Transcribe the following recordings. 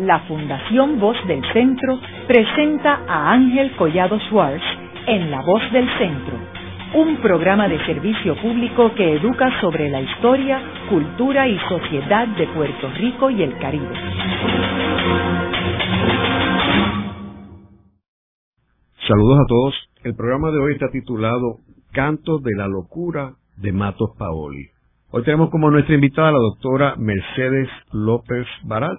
la Fundación Voz del Centro presenta a Ángel Collado Schwartz en La Voz del Centro, un programa de servicio público que educa sobre la historia, cultura y sociedad de Puerto Rico y el Caribe. Saludos a todos. El programa de hoy está titulado Cantos de la Locura de Matos Paoli. Hoy tenemos como nuestra invitada a la doctora Mercedes López Barat,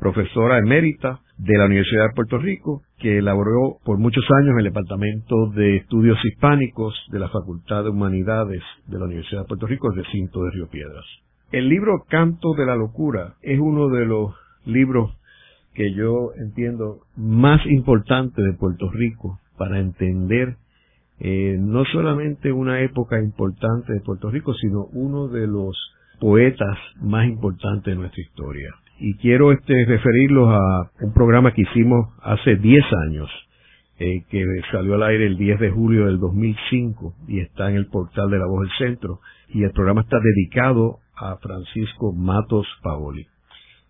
profesora emérita de la Universidad de Puerto Rico, que elaboró por muchos años el Departamento de Estudios Hispánicos de la Facultad de Humanidades de la Universidad de Puerto Rico, el recinto de Río Piedras. El libro Canto de la Locura es uno de los libros que yo entiendo más importantes de Puerto Rico para entender eh, no solamente una época importante de Puerto Rico, sino uno de los poetas más importantes de nuestra historia y quiero este, referirlos a un programa que hicimos hace 10 años, eh, que salió al aire el 10 de julio del 2005 y está en el portal de La Voz del Centro, y el programa está dedicado a Francisco Matos Paoli.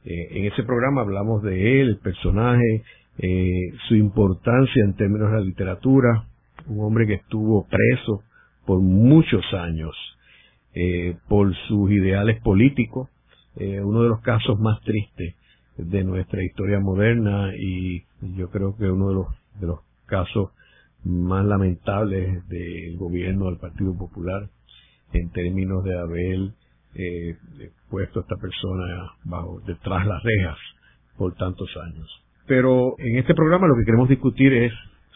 Eh, en ese programa hablamos de él, el personaje, eh, su importancia en términos de la literatura, un hombre que estuvo preso por muchos años por sus ideales políticos, eh, uno de los casos más tristes de nuestra historia moderna y yo creo que uno de los, casos más lamentables del gobierno del Partido Popular en términos de haber eh, puesto a esta persona bajo detrás las rejas por tantos años. Pero en este programa lo que queremos discutir es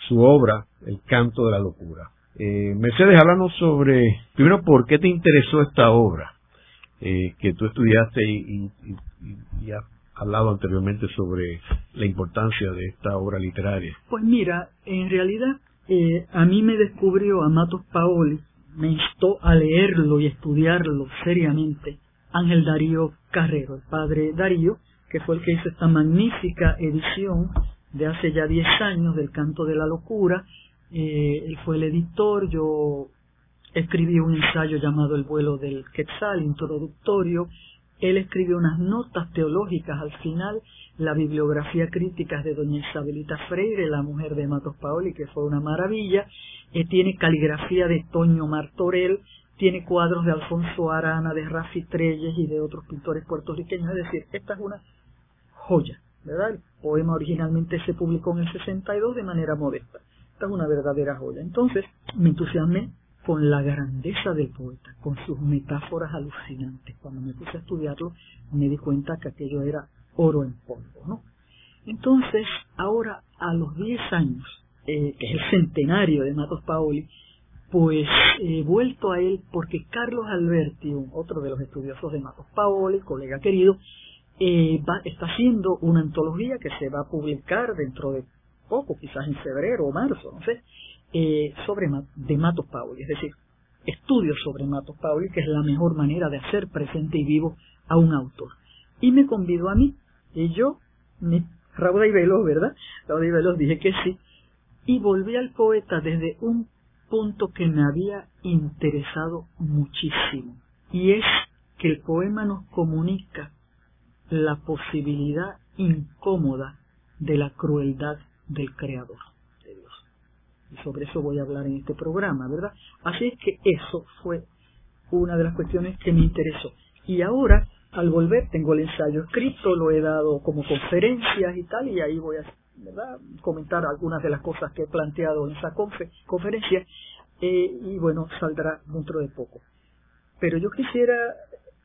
su obra, El canto de la locura. Eh, Mercedes, háblanos sobre, primero, ¿por qué te interesó esta obra? Eh, que tú estudiaste y, y, has hablado anteriormente sobre la importancia de esta obra literaria. Pues mira, en realidad eh, a mí me descubrió Amatos Paoli, me instó a leerlo y estudiarlo seriamente Ángel Darío Carrero, el padre Darío, que fue el que hizo esta magnífica edición de hace ya 10 años del Canto de la Locura. Eh, él fue el editor, yo escribió un ensayo llamado El vuelo del Quetzal, introductorio. Él escribió unas notas teológicas al final, la bibliografía crítica de doña Isabelita Freire, la mujer de Matos Paoli, que fue una maravilla. Eh, tiene caligrafía de Toño Martorell, tiene cuadros de Alfonso Arana, de Rafi Treyes y de otros pintores puertorriqueños. Es decir, esta es una joya, ¿verdad? El poema originalmente se publicó en el 62 de manera modesta. Esta es una verdadera joya. Entonces, me entusiasmé con la grandeza del poeta, con sus metáforas alucinantes. Cuando me puse a estudiarlo, me di cuenta que aquello era oro en polvo, ¿no? Entonces, ahora, a los 10 años, eh, que es el centenario de Matos Paoli, pues he vuelto a él porque Carlos Alberti, otro de los estudiosos de Matos Paoli, colega querido, eh, va, está haciendo una antología que se va a publicar dentro de poco, quizás en febrero o marzo, no sé, eh, sobre de Matos Pauli, es decir, estudios sobre Matos Pauli, que es la mejor manera de hacer presente y vivo a un autor. Y me convidó a mí, y yo, me, Rauda y Veloz, ¿verdad? Rauda y Veloz dije que sí, y volví al poeta desde un punto que me había interesado muchísimo, y es que el poema nos comunica la posibilidad incómoda de la crueldad del creador sobre eso voy a hablar en este programa, ¿verdad? Así es que eso fue una de las cuestiones que me interesó. Y ahora, al volver, tengo el ensayo escrito, lo he dado como conferencias y tal, y ahí voy a ¿verdad? comentar algunas de las cosas que he planteado en esa conferencia, eh, y bueno, saldrá dentro de poco. Pero yo quisiera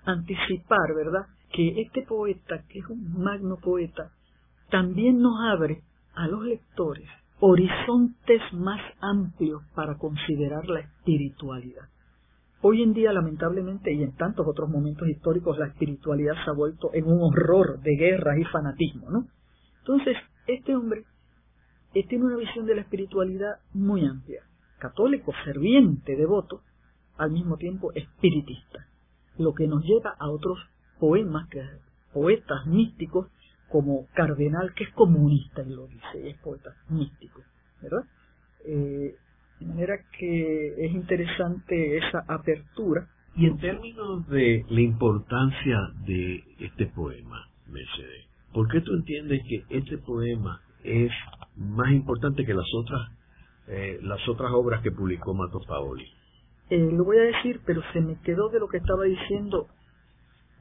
anticipar, ¿verdad?, que este poeta, que es un magno poeta, también nos abre a los lectores horizontes más amplios para considerar la espiritualidad. Hoy en día, lamentablemente, y en tantos otros momentos históricos, la espiritualidad se ha vuelto en un horror de guerras y fanatismo, ¿no? Entonces, este hombre eh, tiene una visión de la espiritualidad muy amplia, católico, ferviente, devoto, al mismo tiempo espiritista, lo que nos lleva a otros poemas, que, poetas místicos como cardenal que es comunista y lo dice, es poeta místico, ¿verdad? Eh, de manera que es interesante esa apertura. Y en términos de la importancia de este poema, Mercedes, ¿por qué tú entiendes que este poema es más importante que las otras eh, las otras obras que publicó Matos Paoli? Eh, lo voy a decir, pero se me quedó de lo que estaba diciendo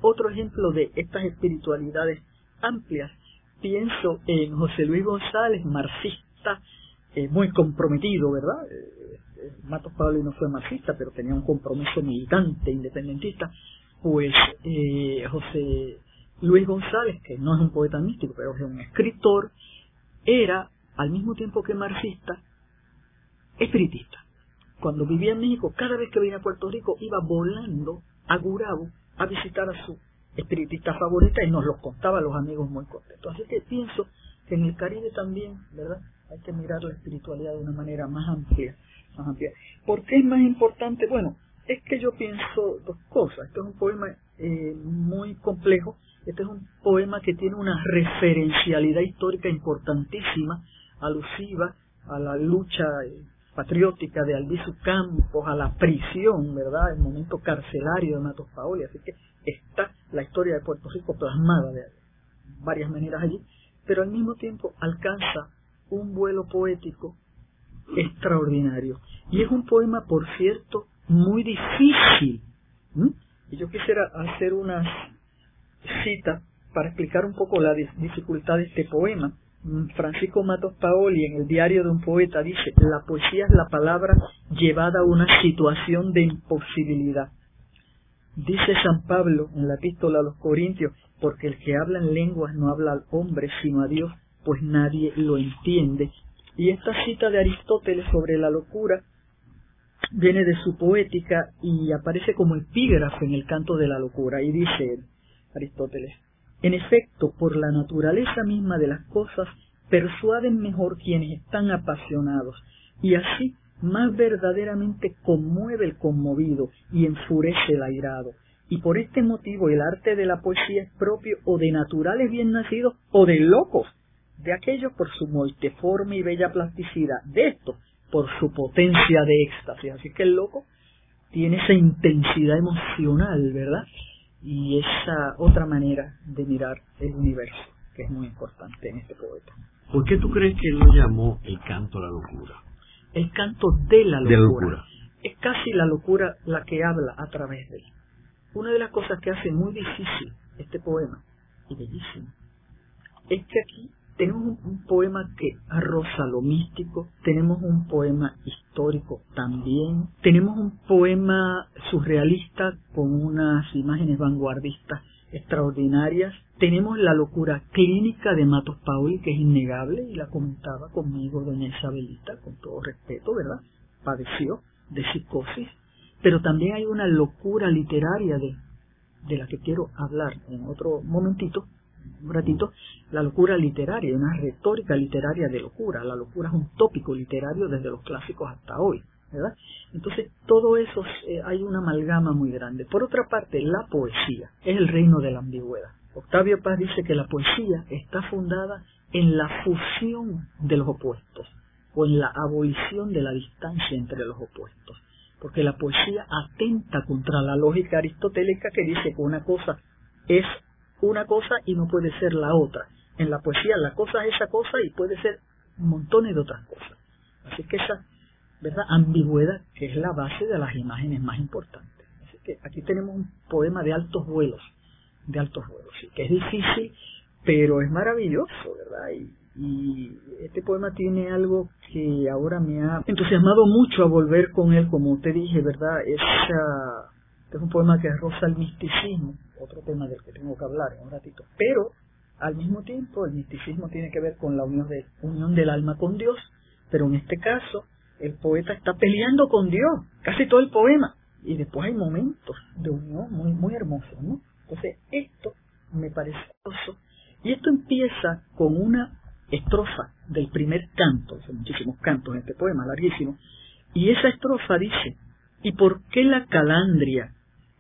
otro ejemplo de estas espiritualidades amplias. Pienso en José Luis González, marxista, eh, muy comprometido, ¿verdad? Matos Paoli no fue marxista, pero tenía un compromiso militante, independentista. Pues José Luis González, que no es un poeta místico, pero es un escritor, era, al mismo tiempo que marxista, espiritista. Cuando vivía en México, cada vez que venía a Puerto Rico, iba volando a Gurabo a visitar a su espiritista favorita y nos lo contaba a los amigos muy contentos. Así que pienso que en el Caribe también, ¿verdad? Hay que mirar la espiritualidad de una manera más amplia. Más amplia. ¿Por qué es más importante? Bueno, es que yo pienso dos cosas. Este es un poema eh, muy complejo este es un poema que tiene una referencialidad histórica importantísima, alusiva a la lucha eh, patriótica de Albizu Campos, a la prisión, ¿verdad?, el momento carcelario de Matos Paoli, así que está la historia de Puerto Rico plasmada de varias maneras allí, pero al mismo tiempo alcanza un vuelo poético extraordinario. Y es un poema, por cierto, muy difícil. Y yo quisiera hacer unas cita para explicar un poco la dificultad de este poema. Mm, Francisco Matos Paoli en el diario de un poeta dice, la poesía es la palabra llevada a una situación de imposibilidad. Dice San Pablo en la epístola a los Corintios, porque el que habla en lenguas no habla al hombre sino a Dios, pues nadie lo entiende. Y esta cita de Aristóteles sobre la locura viene de su poética y aparece como epígrafe en el canto de la locura. Y dice Aristóteles. En efecto, por la naturaleza misma de las cosas, persuaden mejor quienes están apasionados, y así más verdaderamente conmueve el conmovido y enfurece el airado. Y por este motivo el arte de la poesía es propio o de naturales bien nacidos o de locos, de aquellos por su multiforme y bella plasticidad, de estos por su potencia de éxtasis. Así que el loco tiene esa intensidad emocional, ¿verdad? y esa otra manera de mirar el universo, que es muy importante en este poeta. ¿Por qué tú crees que él lo llamó el canto a la locura? El canto de la locura. Es casi la locura la que habla a través de él. Una de las cosas que hace muy difícil este poema, y bellísimo, es que aquí tenemos un, poema que arroza lo místico, tenemos un poema histórico también, tenemos un poema surrealista con unas imágenes vanguardistas extraordinarias, tenemos la locura clínica de Matos Pauli, que es innegable, y la comentaba conmigo doña Isabelita, con todo respeto, ¿verdad? Padeció de psicosis, pero también hay una locura literaria de, de la que quiero hablar en otro momentito, un ratito, la locura literaria, una retórica literaria de locura. La locura es un tópico literario desde los clásicos hasta hoy, ¿verdad? Entonces, todo eso eh, hay una amalgama muy grande. Por otra parte, la poesía es el reino de la ambigüedad. Octavio Paz dice que la poesía está fundada en la fusión de los opuestos o en la abolición de la distancia entre los opuestos. Porque la poesía atenta contra la lógica aristotélica que dice que una cosa es una cosa y no puede ser la otra. En la poesía la cosa es esa cosa y puede ser montones de otras cosas. Así que esa ¿verdad? ambigüedad que es la base de las imágenes más importantes. Así que aquí tenemos un poema de altos vuelos, de altos vuelos, sí, que es difícil, pero es maravilloso, ¿verdad? Y, y este poema tiene algo que ahora me ha entusiasmado mucho a volver con él, como te dije, ¿verdad? Esa, es un poema que roza el misticismo, otro tema del que tengo que hablar en un ratito. Pero, al mismo tiempo, el misticismo tiene que ver con la unión, de, unión del alma con Dios, pero en este caso, el poeta está peleando con Dios, casi todo el poema. Y después hay momentos de unión muy, muy hermosos, ¿no? Entonces, esto me parece hermoso. Y esto empieza con una estrofa del primer canto, son muchísimos cantos en este poema, larguísimo, y esa estrofa dice, ¿y por qué la calandria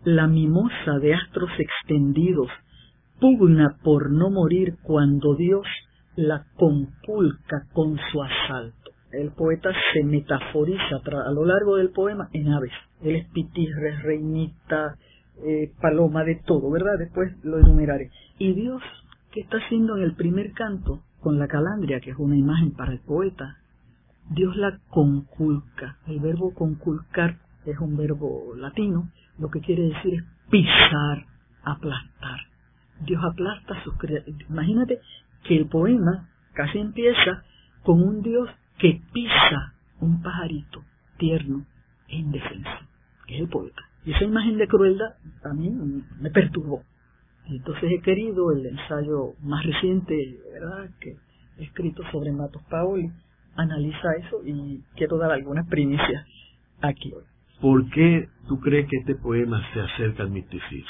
la mimosa de astros extendidos pugna por no morir cuando Dios la compulca con su asalto. El poeta se metaforiza a lo largo del poema en aves. Él es pitirre, reinita, eh, paloma, de todo, ¿verdad? Después lo enumeraré. Y Dios ¿Qué está haciendo en el primer canto con la calandria, que es una imagen para el poeta? Dios la conculca. El verbo conculcar es un verbo latino, lo que quiere decir es pisar, aplastar. Dios aplasta sus criaturas. Imagínate que el poema casi empieza con un Dios que pisa un pajarito tierno e indefenso, que es el poeta. Y esa imagen de crueldad a mí me perturbó. Entonces he querido el ensayo más reciente, ¿verdad?, que he escrito sobre Matos Paoli, analiza eso y quiero dar algunas primicias aquí hoy. ¿Por qué tú crees que este poema se acerca al misticismo?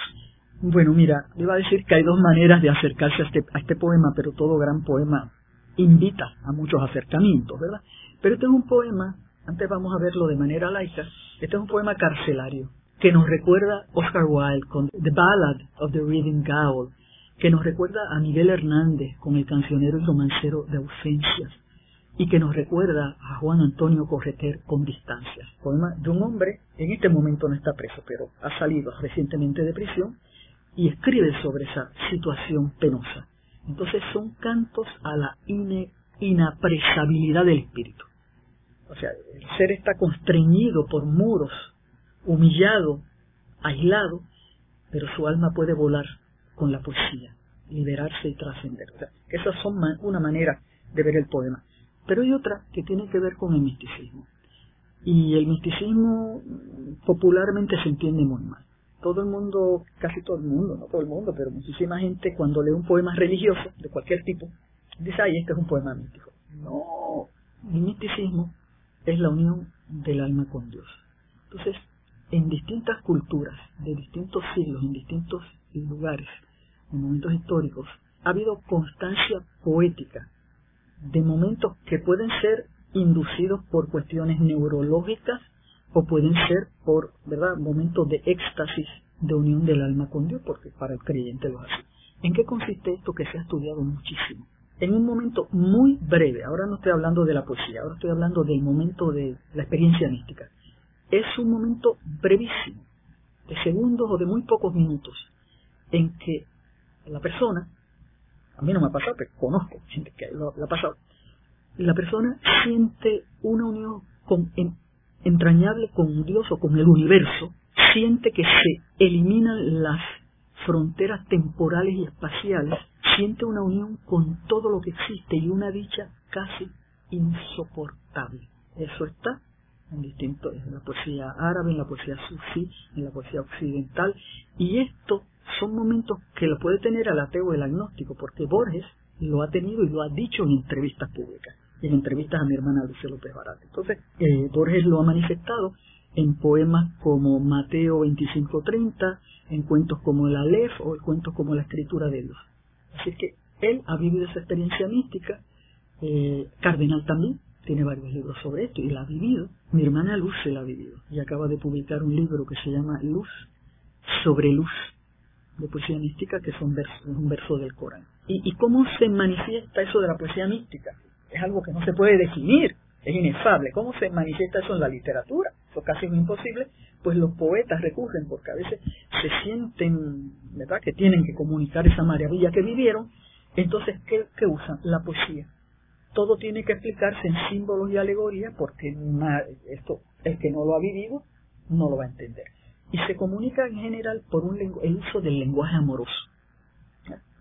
Bueno, mira, iba a decir que hay dos maneras de acercarse a este, a este poema, pero todo gran poema invita a muchos acercamientos, ¿verdad? Pero este es un poema, antes vamos a verlo de manera laica, este es un poema carcelario que nos recuerda Oscar Wilde con The Ballad of the Reading Gaul, que nos recuerda a Miguel Hernández con el cancionero y romancero de ausencias, y que nos recuerda a Juan Antonio Correter con distancias. Poema de un hombre, en este momento no está preso, pero ha salido recientemente de prisión y escribe sobre esa situación penosa. Entonces son cantos a la inapresabilidad del espíritu. O sea, el ser está constreñido por muros, humillado, aislado, pero su alma puede volar con la poesía, liberarse y trascender. O sea, esas son una manera de ver el poema. Pero hay otra que tiene que ver con el misticismo. Y el misticismo popularmente se entiende muy mal. Todo el mundo, casi todo el mundo, no todo el mundo, pero muchísima gente cuando lee un poema religioso de cualquier tipo, dice, ay, este es un poema místico. No, el misticismo es la unión del alma con Dios. Entonces, en distintas culturas, de distintos siglos, en distintos lugares, en momentos históricos, ha habido constancia poética de momentos que pueden ser inducidos por cuestiones neurológicas o pueden ser por, ¿verdad?, momentos de éxtasis, de unión del alma con Dios, porque para el creyente lo hace. ¿En qué consiste esto que se ha estudiado muchísimo? En un momento muy breve, ahora no estoy hablando de la poesía, ahora estoy hablando del momento de la experiencia mística. Es un momento brevísimo, de segundos o de muy pocos minutos, en que la persona, a mí no me ha pasado, pero conozco gente que lo, ha pasado, la persona siente una unión con, entrañable con Dios o con el universo, siente que se eliminan las fronteras temporales y espaciales, siente una unión con todo lo que existe y una dicha casi insoportable. Eso está en distintos, en la poesía árabe, en la poesía sufí, en la poesía occidental, y esto son momentos que lo puede tener el ateo el agnóstico, porque Borges lo ha tenido y lo ha dicho en entrevistas públicas, en entrevistas a mi hermana Lucia López Barate. Entonces, eh, Borges lo ha manifestado en poemas como Mateo 25:30, en cuentos como La Aleph o en cuentos como La Escritura de Dios. Así que él ha vivido esa experiencia mística, eh, Cardenal también, tiene varios libros sobre esto y la ha vivido. Mi hermana Luz se la ha vivido y acaba de publicar un libro que se llama Luz sobre Luz, de poesía mística, que es un verso, un verso del Corán. ¿Y, ¿Y cómo se manifiesta eso de la poesía mística? Es algo que no se puede definir, es inefable. ¿Cómo se manifiesta eso en la literatura? Eso casi es imposible, pues los poetas recurren, porque a veces se sienten, ¿verdad?, que tienen que comunicar esa maravilla que vivieron, entonces, ¿qué, qué usan? La poesía todo tiene que explicarse en símbolos y alegorías porque esto el que no lo ha vivido no lo va a entender. Y se comunica en general por un el uso del lenguaje amoroso.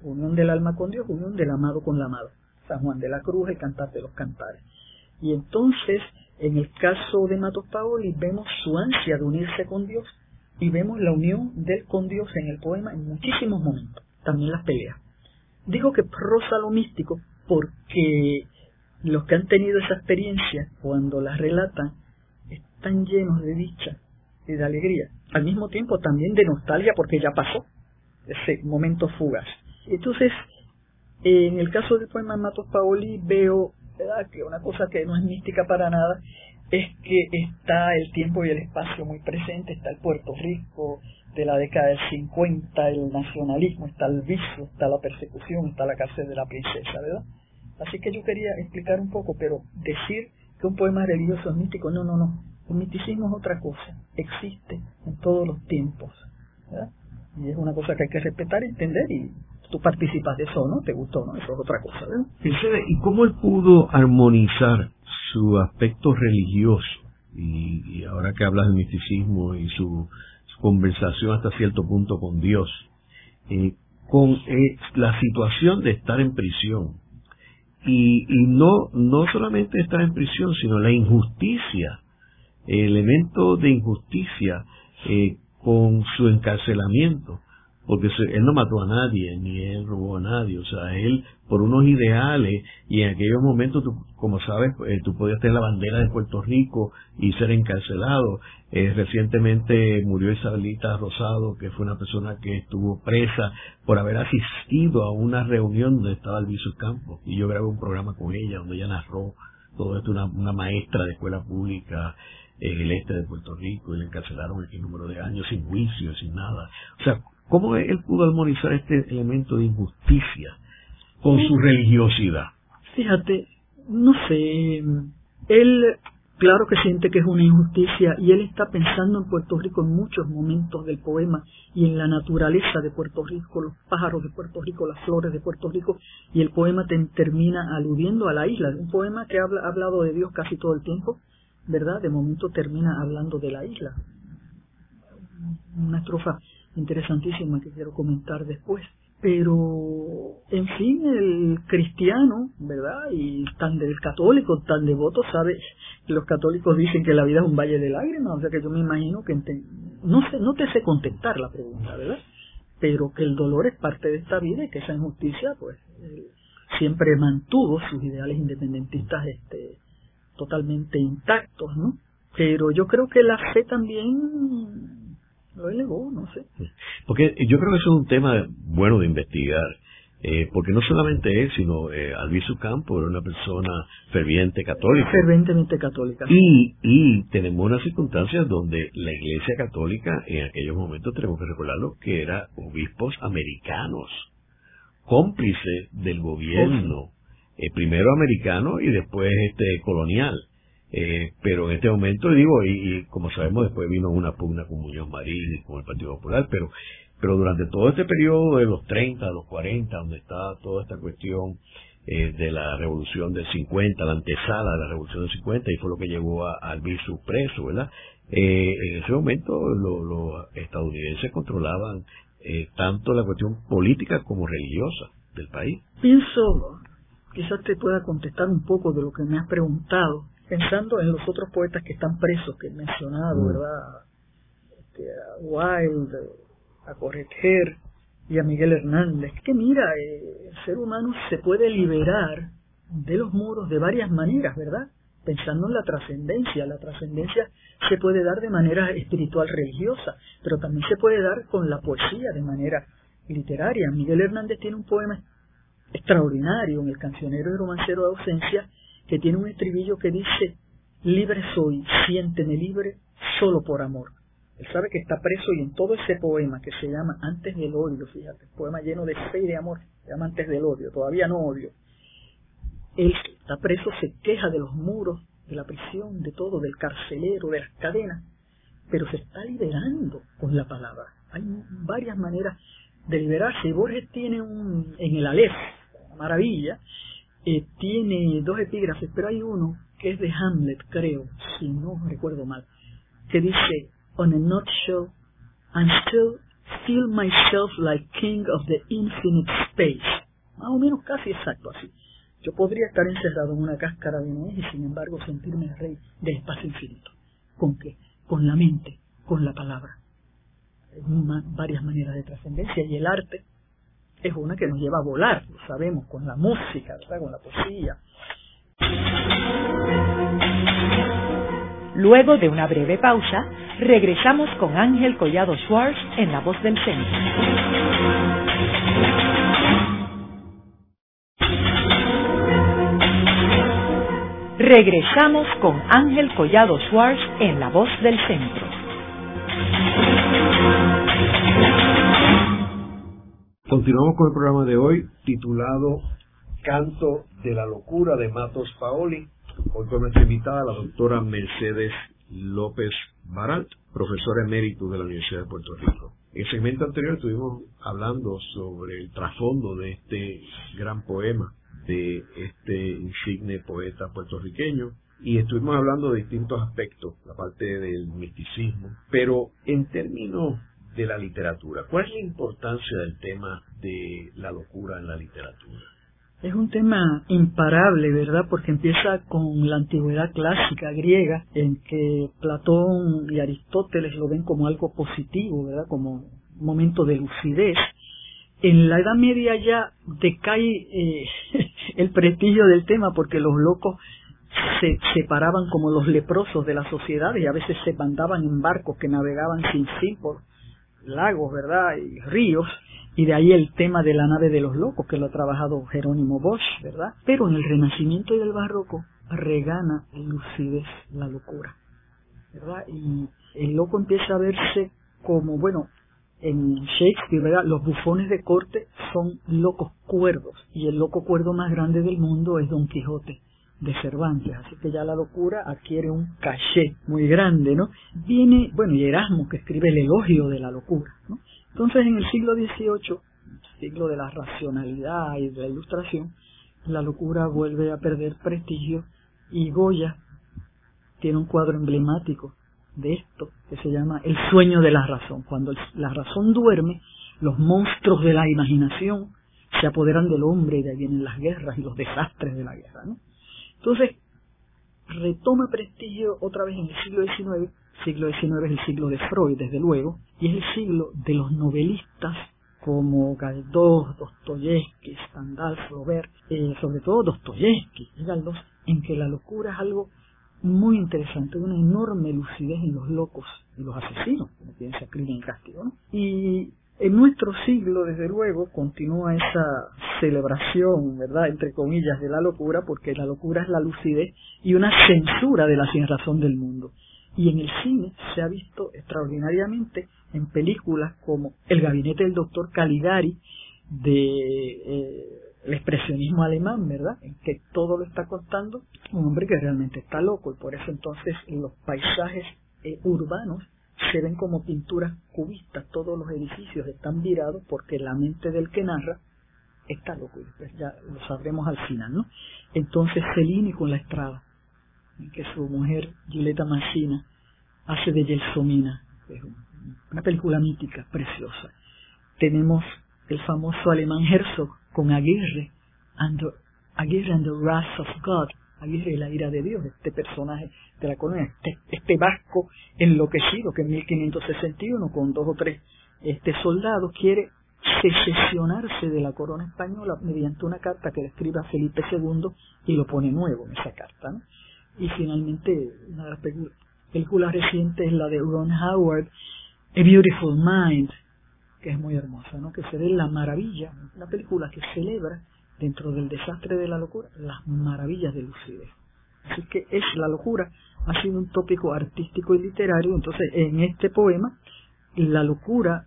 Unión del alma con Dios, unión del amado con la amada. San Juan de la Cruz, el cantar de los cantares. Y entonces, en el caso de Matos Paoli, vemos su ansia de unirse con Dios y vemos la unión del con Dios en el poema en muchísimos momentos, también las peleas. Digo que prosa lo místico porque los que han tenido esa experiencia, cuando la relatan, están llenos de dicha y de alegría. Al mismo tiempo también de nostalgia porque ya pasó ese momento fugaz. Entonces, en el caso del poema Matos Paoli veo que una cosa que no es mística para nada es que está el tiempo y el espacio muy presente, está el Puerto Rico de la década del 50, el nacionalismo, está el vicio, está la persecución, está la cárcel de la princesa, ¿verdad? Así que yo quería explicar un poco, pero decir que un poema religioso es místico, no, no, no. El misticismo es otra cosa, existe en todos los tiempos. Y es una cosa que hay que respetar, entender y tú participas de eso no, te gustó, ¿no? Eso es otra cosa, ¿verdad? ¿Y cómo él pudo armonizar su aspecto religioso? Y, ahora que hablas del misticismo y su, conversación hasta cierto punto con Dios, eh, con eh, la situación de estar en prisión. Y, y no, no solamente estar en prisión, sino la injusticia, el elemento de injusticia eh, con su encarcelamiento porque él no mató a nadie, ni él robó a nadie, o sea, él por unos ideales, y en aquellos momentos, como sabes, eh, tú podías tener la bandera de Puerto Rico y ser encarcelado. Eh, recientemente murió Isabelita Rosado, que fue una persona que estuvo presa por haber asistido a una reunión donde estaba Alviso Campos, y yo grabé un programa con ella donde ella narró todo esto, una, una maestra de escuela pública en el este de Puerto Rico, y la encarcelaron el número de años sin juicio, sin nada. O sea, ¿Cómo él pudo armonizar este elemento de injusticia con su religiosidad? Fíjate, no sé, él claro que siente que es una injusticia y él está pensando en Puerto Rico en muchos momentos del poema y en la naturaleza de Puerto Rico, los pájaros de Puerto Rico, las flores de Puerto Rico y el poema termina aludiendo a la isla, un poema que habla, ha hablado de Dios casi todo el tiempo, ¿verdad? De momento termina hablando de la isla. Una estrofa interesantísima que quiero comentar después. Pero, en fin, el cristiano, ¿verdad? Y tan del católico, tan devoto, sabe los católicos dicen que la vida es un valle de lágrimas, o sea que yo me imagino que no sé, no te sé contestar la pregunta, ¿verdad? Pero que el dolor es parte de esta vida y que esa injusticia, pues, siempre mantuvo sus ideales independentistas este, totalmente intactos, ¿no? Pero yo creo que la fe también lo elevó, no sé. Porque yo creo que eso es un tema bueno de investigar. Eh, porque no solamente él, sino eh, Alviso Campo era una persona ferviente católica. Fervientemente católica. Y, y tenemos unas circunstancias donde la Iglesia Católica, en aquellos momentos tenemos que recordarlo, que era obispos americanos, cómplices del gobierno, eh, primero americano y después este colonial. Eh, pero en este momento, digo, y, como sabemos, después vino una pugna con Muñoz Marín y con el Partido Popular, pero, pero durante todo este periodo de los 30, los 40, donde está toda esta cuestión eh, de la revolución del 50, la antesala de la revolución del 50, y fue lo que llevó a, al Albizu preso, ¿verdad? Eh, en ese momento los estadounidenses controlaban tanto la cuestión política como religiosa del país. Pienso, quizás te pueda contestar un poco de lo que me has preguntado pensando en los otros poetas que están presos, que he mencionado, mm. ¿verdad? Este, a Wilde, a Correger y a Miguel Hernández, que mira, eh, el ser humano se puede liberar de los muros de varias maneras, ¿verdad? Pensando en la trascendencia. La trascendencia se puede dar de manera espiritual religiosa, pero también se puede dar con la poesía de manera literaria. Miguel Hernández tiene un poema extraordinario en el cancionero y romancero de ausencia que tiene un estribillo que dice, libre soy, siénteme libre solo por amor. Él sabe que está preso y en todo ese poema que se llama Antes del odio, fíjate, poema lleno de fe y de amor, se llama Antes del odio, todavía no odio. Él está preso, se queja de los muros, de la prisión, de todo, del carcelero, de las cadenas, pero se está liberando con la palabra. Hay varias maneras de liberarse. Y Borges tiene un, en el Aleph, maravilla, eh, tiene dos epígrafes, pero hay uno que es de Hamlet, creo, si no recuerdo mal, que dice, on a nutshell, I'm still feel myself like king of the infinite space. Más o menos casi exacto así. Yo podría estar encerrado en una cáscara de nuez y sin embargo sentirme rey del espacio infinito. ¿Con qué? Con la mente, con la palabra. Hay varias maneras de trascendencia y el arte es una que nos lleva a volar, lo sabemos, con la música, con la poesía. Luego de una breve pausa, regresamos con Ángel Collado Schwartz en La Voz del Centro. Regresamos con Ángel Collado Schwartz en La Voz del Centro. Continuamos con el programa de hoy titulado Canto de la Locura de Matos Paoli. Hoy con nuestra invitada la doctora Mercedes López Baralt, profesora emérito de la Universidad de Puerto Rico. En el segmento anterior estuvimos hablando sobre el trasfondo de este gran poema de este insigne poeta puertorriqueño y estuvimos hablando de distintos aspectos, la parte del misticismo, pero en términos de la literatura, ¿cuál es la importancia del tema de la locura en la literatura? Es un tema imparable, ¿verdad? Porque empieza con la antigüedad clásica griega, en que Platón y Aristóteles lo ven como algo positivo, ¿verdad? Como un momento de lucidez. En la Edad Media ya decae eh, el prestigio del tema porque los locos se separaban como los leprosos de la sociedad y a veces se mandaban en barcos que navegaban sin fin por lagos, ¿verdad? Y ríos. Y de ahí el tema de la nave de los locos, que lo ha trabajado Jerónimo Bosch, ¿verdad? Pero en el Renacimiento y el Barroco regana lucidez la locura, ¿verdad? Y el loco empieza a verse como, bueno, en Shakespeare, ¿verdad? Los bufones de corte son locos cuerdos y el loco cuerdo más grande del mundo es Don Quijote de Cervantes, así que ya la locura adquiere un caché muy grande, ¿no? Viene, bueno, y Erasmo que escribe el elogio de la locura, ¿no? Entonces en el siglo XVIII, siglo de la racionalidad y de la ilustración, la locura vuelve a perder prestigio y Goya tiene un cuadro emblemático de esto que se llama El sueño de la razón. Cuando la razón duerme, los monstruos de la imaginación se apoderan del hombre y de ahí vienen las guerras y los desastres de la guerra, ¿no? Entonces, retoma prestigio otra vez en el siglo XIX, siglo XIX es el siglo de Freud, desde luego, y es el siglo de los novelistas como Galdós, Dostoyevsky, Stendhal, Flaubert, eh, sobre todo Dostoyevsky y Galdós, en que la locura es algo muy interesante, una enorme lucidez en los locos y los asesinos, como piensa Crimen y Castigo. ¿no? Y en nuestro siglo, desde luego, continúa esa celebración, ¿verdad?, entre comillas, de la locura, porque la locura es la lucidez y una censura de la sin razón del mundo. Y en el cine se ha visto extraordinariamente en películas como El gabinete del doctor Caligari, de eh, el expresionismo alemán, ¿verdad?, en que todo lo está contando un hombre que realmente está loco, y por eso entonces los paisajes eh, urbanos se ven como pinturas cubistas, todos los edificios están virados porque la mente del que narra está loco, y ya lo sabremos al final, ¿no? Entonces Cellini con la estrada, en que su mujer Giulietta Massina hace de Gelsomina, una película mítica, preciosa. Tenemos el famoso alemán Herzog con Aguirre, and Aguirre and the Wrath of God, Aguirre la ira de Dios, este personaje de la colonia, este, este vasco enloquecido que en 1561 con dos o tres este soldados quiere secesionarse de la corona española mediante una carta que le escribe a Felipe II y lo pone nuevo en esa carta. Y finalmente, una de las películas recientes es la de Ron Howard, A Beautiful Mind, que es muy hermosa, ¿no? que se ve la maravilla, una película que celebra dentro del desastre de la locura las maravillas de lucidez. Así que es la locura, ha sido un tópico artístico y literario, entonces en este poema la locura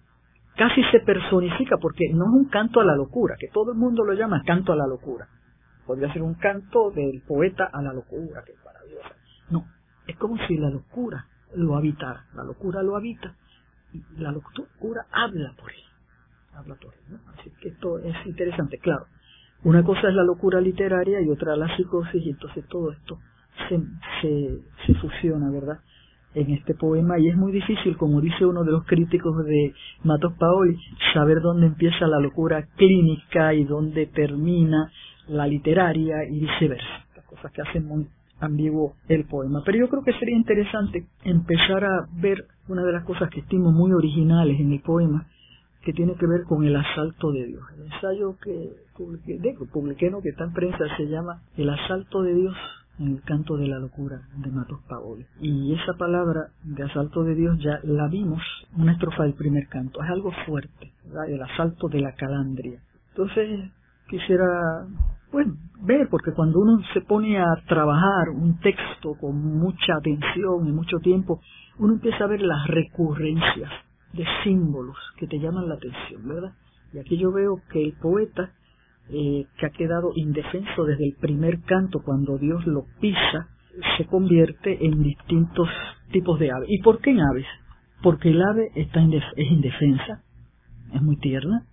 casi se personifica porque no es un canto a la locura, que todo el mundo lo llama canto a la locura. Podría ser un canto del poeta a la locura, que es maravillosa. No, es como si la locura lo habitara, la locura lo habita y la locura habla por él, habla por él. Así que esto es interesante, claro. Una cosa es la locura literaria y otra la psicosis y entonces todo esto se, se, se fusiona, ¿verdad? en este poema y es muy difícil, como dice uno de los críticos de Matos Paoli, saber dónde empieza la locura clínica y dónde termina la literaria y viceversa, las cosas que hacen muy ambiguo el poema. Pero yo creo que sería interesante empezar a ver una de las cosas que estimo muy originales en el poema, que tiene que ver con el asalto de Dios. El ensayo que publiqué, publiqué no, que está en prensa se llama El asalto de Dios en el canto de la locura de Matos Paoli. Y esa palabra de asalto de Dios ya la vimos una estrofa del primer canto. Es algo fuerte, el asalto de la calandria. Entonces quisiera bueno, ver, porque cuando uno se pone a trabajar un texto con mucha atención y mucho tiempo, uno empieza a ver las recurrencias de símbolos que te llaman la atención, ¿verdad? Y aquí yo veo que el poeta eh, que ha quedado indefenso desde el primer canto cuando Dios lo pisa, se convierte en distintos tipos de aves. ¿Y por qué en aves? porque el ave está es indefensa, es muy tierna,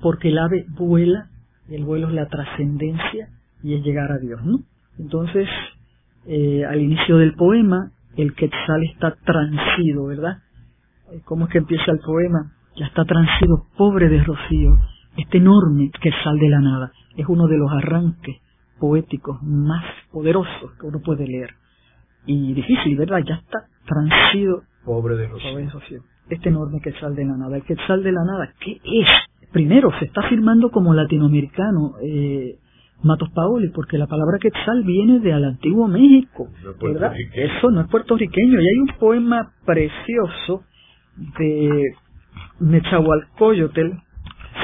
porque el ave vuela, y el vuelo es la trascendencia y es llegar a Dios, ¿no? Entonces, eh, al inicio del poema, el quetzal está transido, ¿verdad? Eh, ¿Cómo es que empieza el poema? Ya está transido, pobre de Rocío, este enorme quetzal de la nada. Es uno de los arranques poéticos más poderosos que uno puede leer. Y difícil, ¿verdad? Ya está transido. Pobre de Rocío. Este enorme quetzal de la nada. El quetzal de la nada, ¿qué es? Primero, se está firmando como latinoamericano. Eh, Matos Paoli, porque la palabra quetzal viene del antiguo México, ¿verdad? Eso no es puertorriqueño. Y hay un poema precioso de Nechahualcoyotl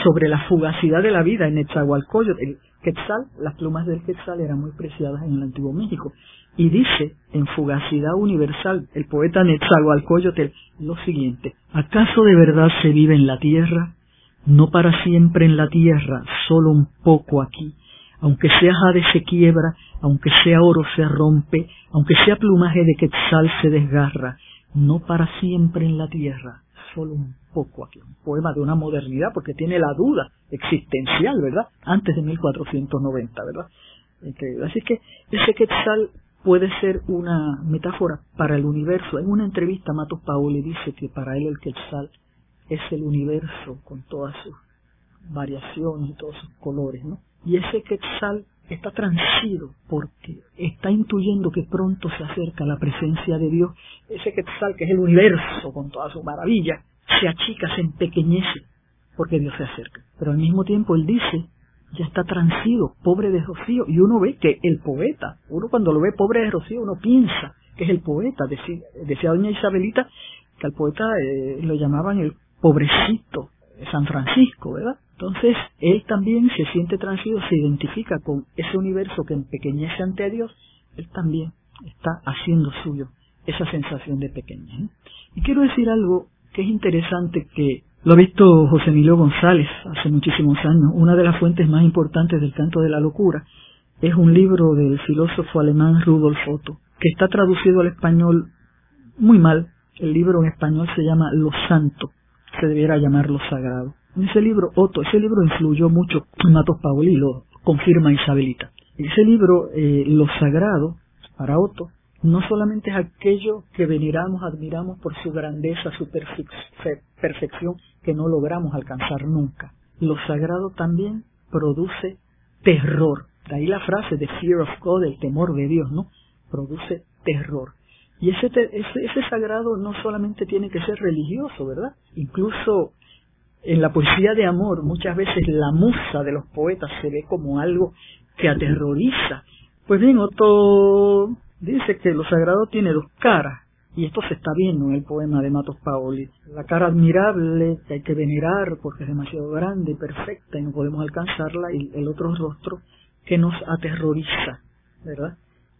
sobre la fugacidad de la vida en Nechahualcoyotl. El quetzal, las plumas del quetzal eran muy preciadas en el antiguo México. Y dice en Fugacidad Universal el poeta Nechahualcoyotl lo siguiente: ¿Acaso de verdad se vive en la tierra? No para siempre en la tierra, solo un poco aquí aunque sea jade se quiebra, aunque sea oro se rompe, aunque sea plumaje de quetzal se desgarra, no para siempre en la tierra, solo un poco aquí. Un poema de una modernidad porque tiene la duda existencial, ¿verdad? Antes de 1490, ¿verdad? Así que ese quetzal puede ser una metáfora para el universo. En una entrevista Matos Paoli dice que para él el quetzal es el universo con todas sus variaciones y todos sus colores, ¿no? Y ese quetzal está transido porque está intuyendo que pronto se acerca la presencia de Dios. Ese quetzal, que es el universo con toda su maravilla, se achica, se empequeñece porque Dios se acerca. Pero al mismo tiempo él dice, ya está transido, pobre de Rocío. Y uno ve que el poeta, uno cuando lo ve pobre de Rocío, uno piensa que es el poeta. Decía, decía doña Isabelita que al poeta eh, lo llamaban el pobrecito de San Francisco, ¿verdad? Entonces, él también se siente transido, se identifica con ese universo que empequeñece ante Dios, él también está haciendo suyo esa sensación de pequeñez. Y quiero decir algo que es interesante que lo ha visto José Emilio González hace muchísimos años. Una de las fuentes más importantes del canto de la locura es un libro del filósofo alemán Rudolf Otto, que está traducido al español muy mal. El libro en español se llama Lo Santo, se debiera llamar Lo Sagrado. Ese libro, Otto, ese libro influyó mucho Matos Paoli, lo confirma Isabelita. Ese libro, eh, Lo Sagrado, para Otto, no solamente es aquello que veneramos, admiramos por su grandeza, su perfección, que no logramos alcanzar nunca. Lo sagrado también produce terror. De ahí la frase de fear of God, el temor de Dios, ¿no? Produce terror. Y ese, ese, ese sagrado no solamente tiene que ser religioso, ¿verdad? Incluso en la poesía de amor muchas veces la musa de los poetas se ve como algo que aterroriza. Pues bien, Otto dice que lo sagrado tiene dos caras, y esto se está viendo en el poema de Matos Paoli. La cara admirable que hay que venerar porque es demasiado grande y perfecta y no podemos alcanzarla, y el otro rostro que nos aterroriza, ¿verdad?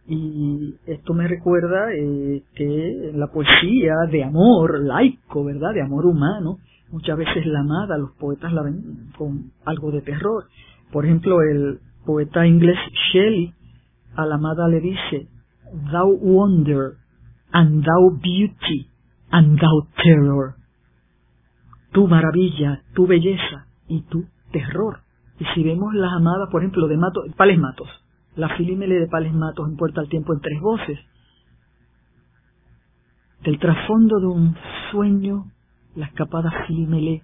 Y esto me recuerda eh, que la poesía de amor laico, ¿verdad? De amor humano, Muchas veces la amada, los poetas la ven con algo de terror. Por ejemplo, el poeta inglés Shelley a la amada le dice, Thou wonder, and thou beauty, and thou terror. Tu maravilla, tu belleza y tu terror. Y si vemos las amadas, por ejemplo, de Matos, Pales Matos, la filímele de Pales Matos en Puerta al Tiempo en tres voces, del trasfondo de un sueño la escapada Filmele,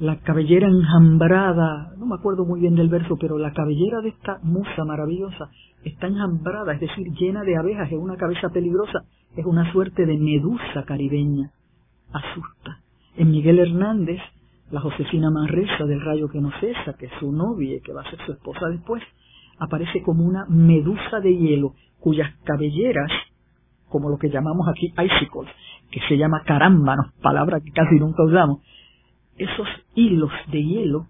la cabellera enjambrada, no me acuerdo muy bien del verso, pero la cabellera de esta musa maravillosa está enjambrada, es decir, llena de abejas, es una cabeza peligrosa, es una suerte de medusa caribeña, asusta. En Miguel Hernández, la Josefina Manresa del Rayo que no cesa, que es su novia y que va a ser su esposa después, aparece como una medusa de hielo, cuyas cabelleras, como lo que llamamos aquí icicles, que se llama carámbanos, palabra que casi nunca usamos, esos hilos de hielo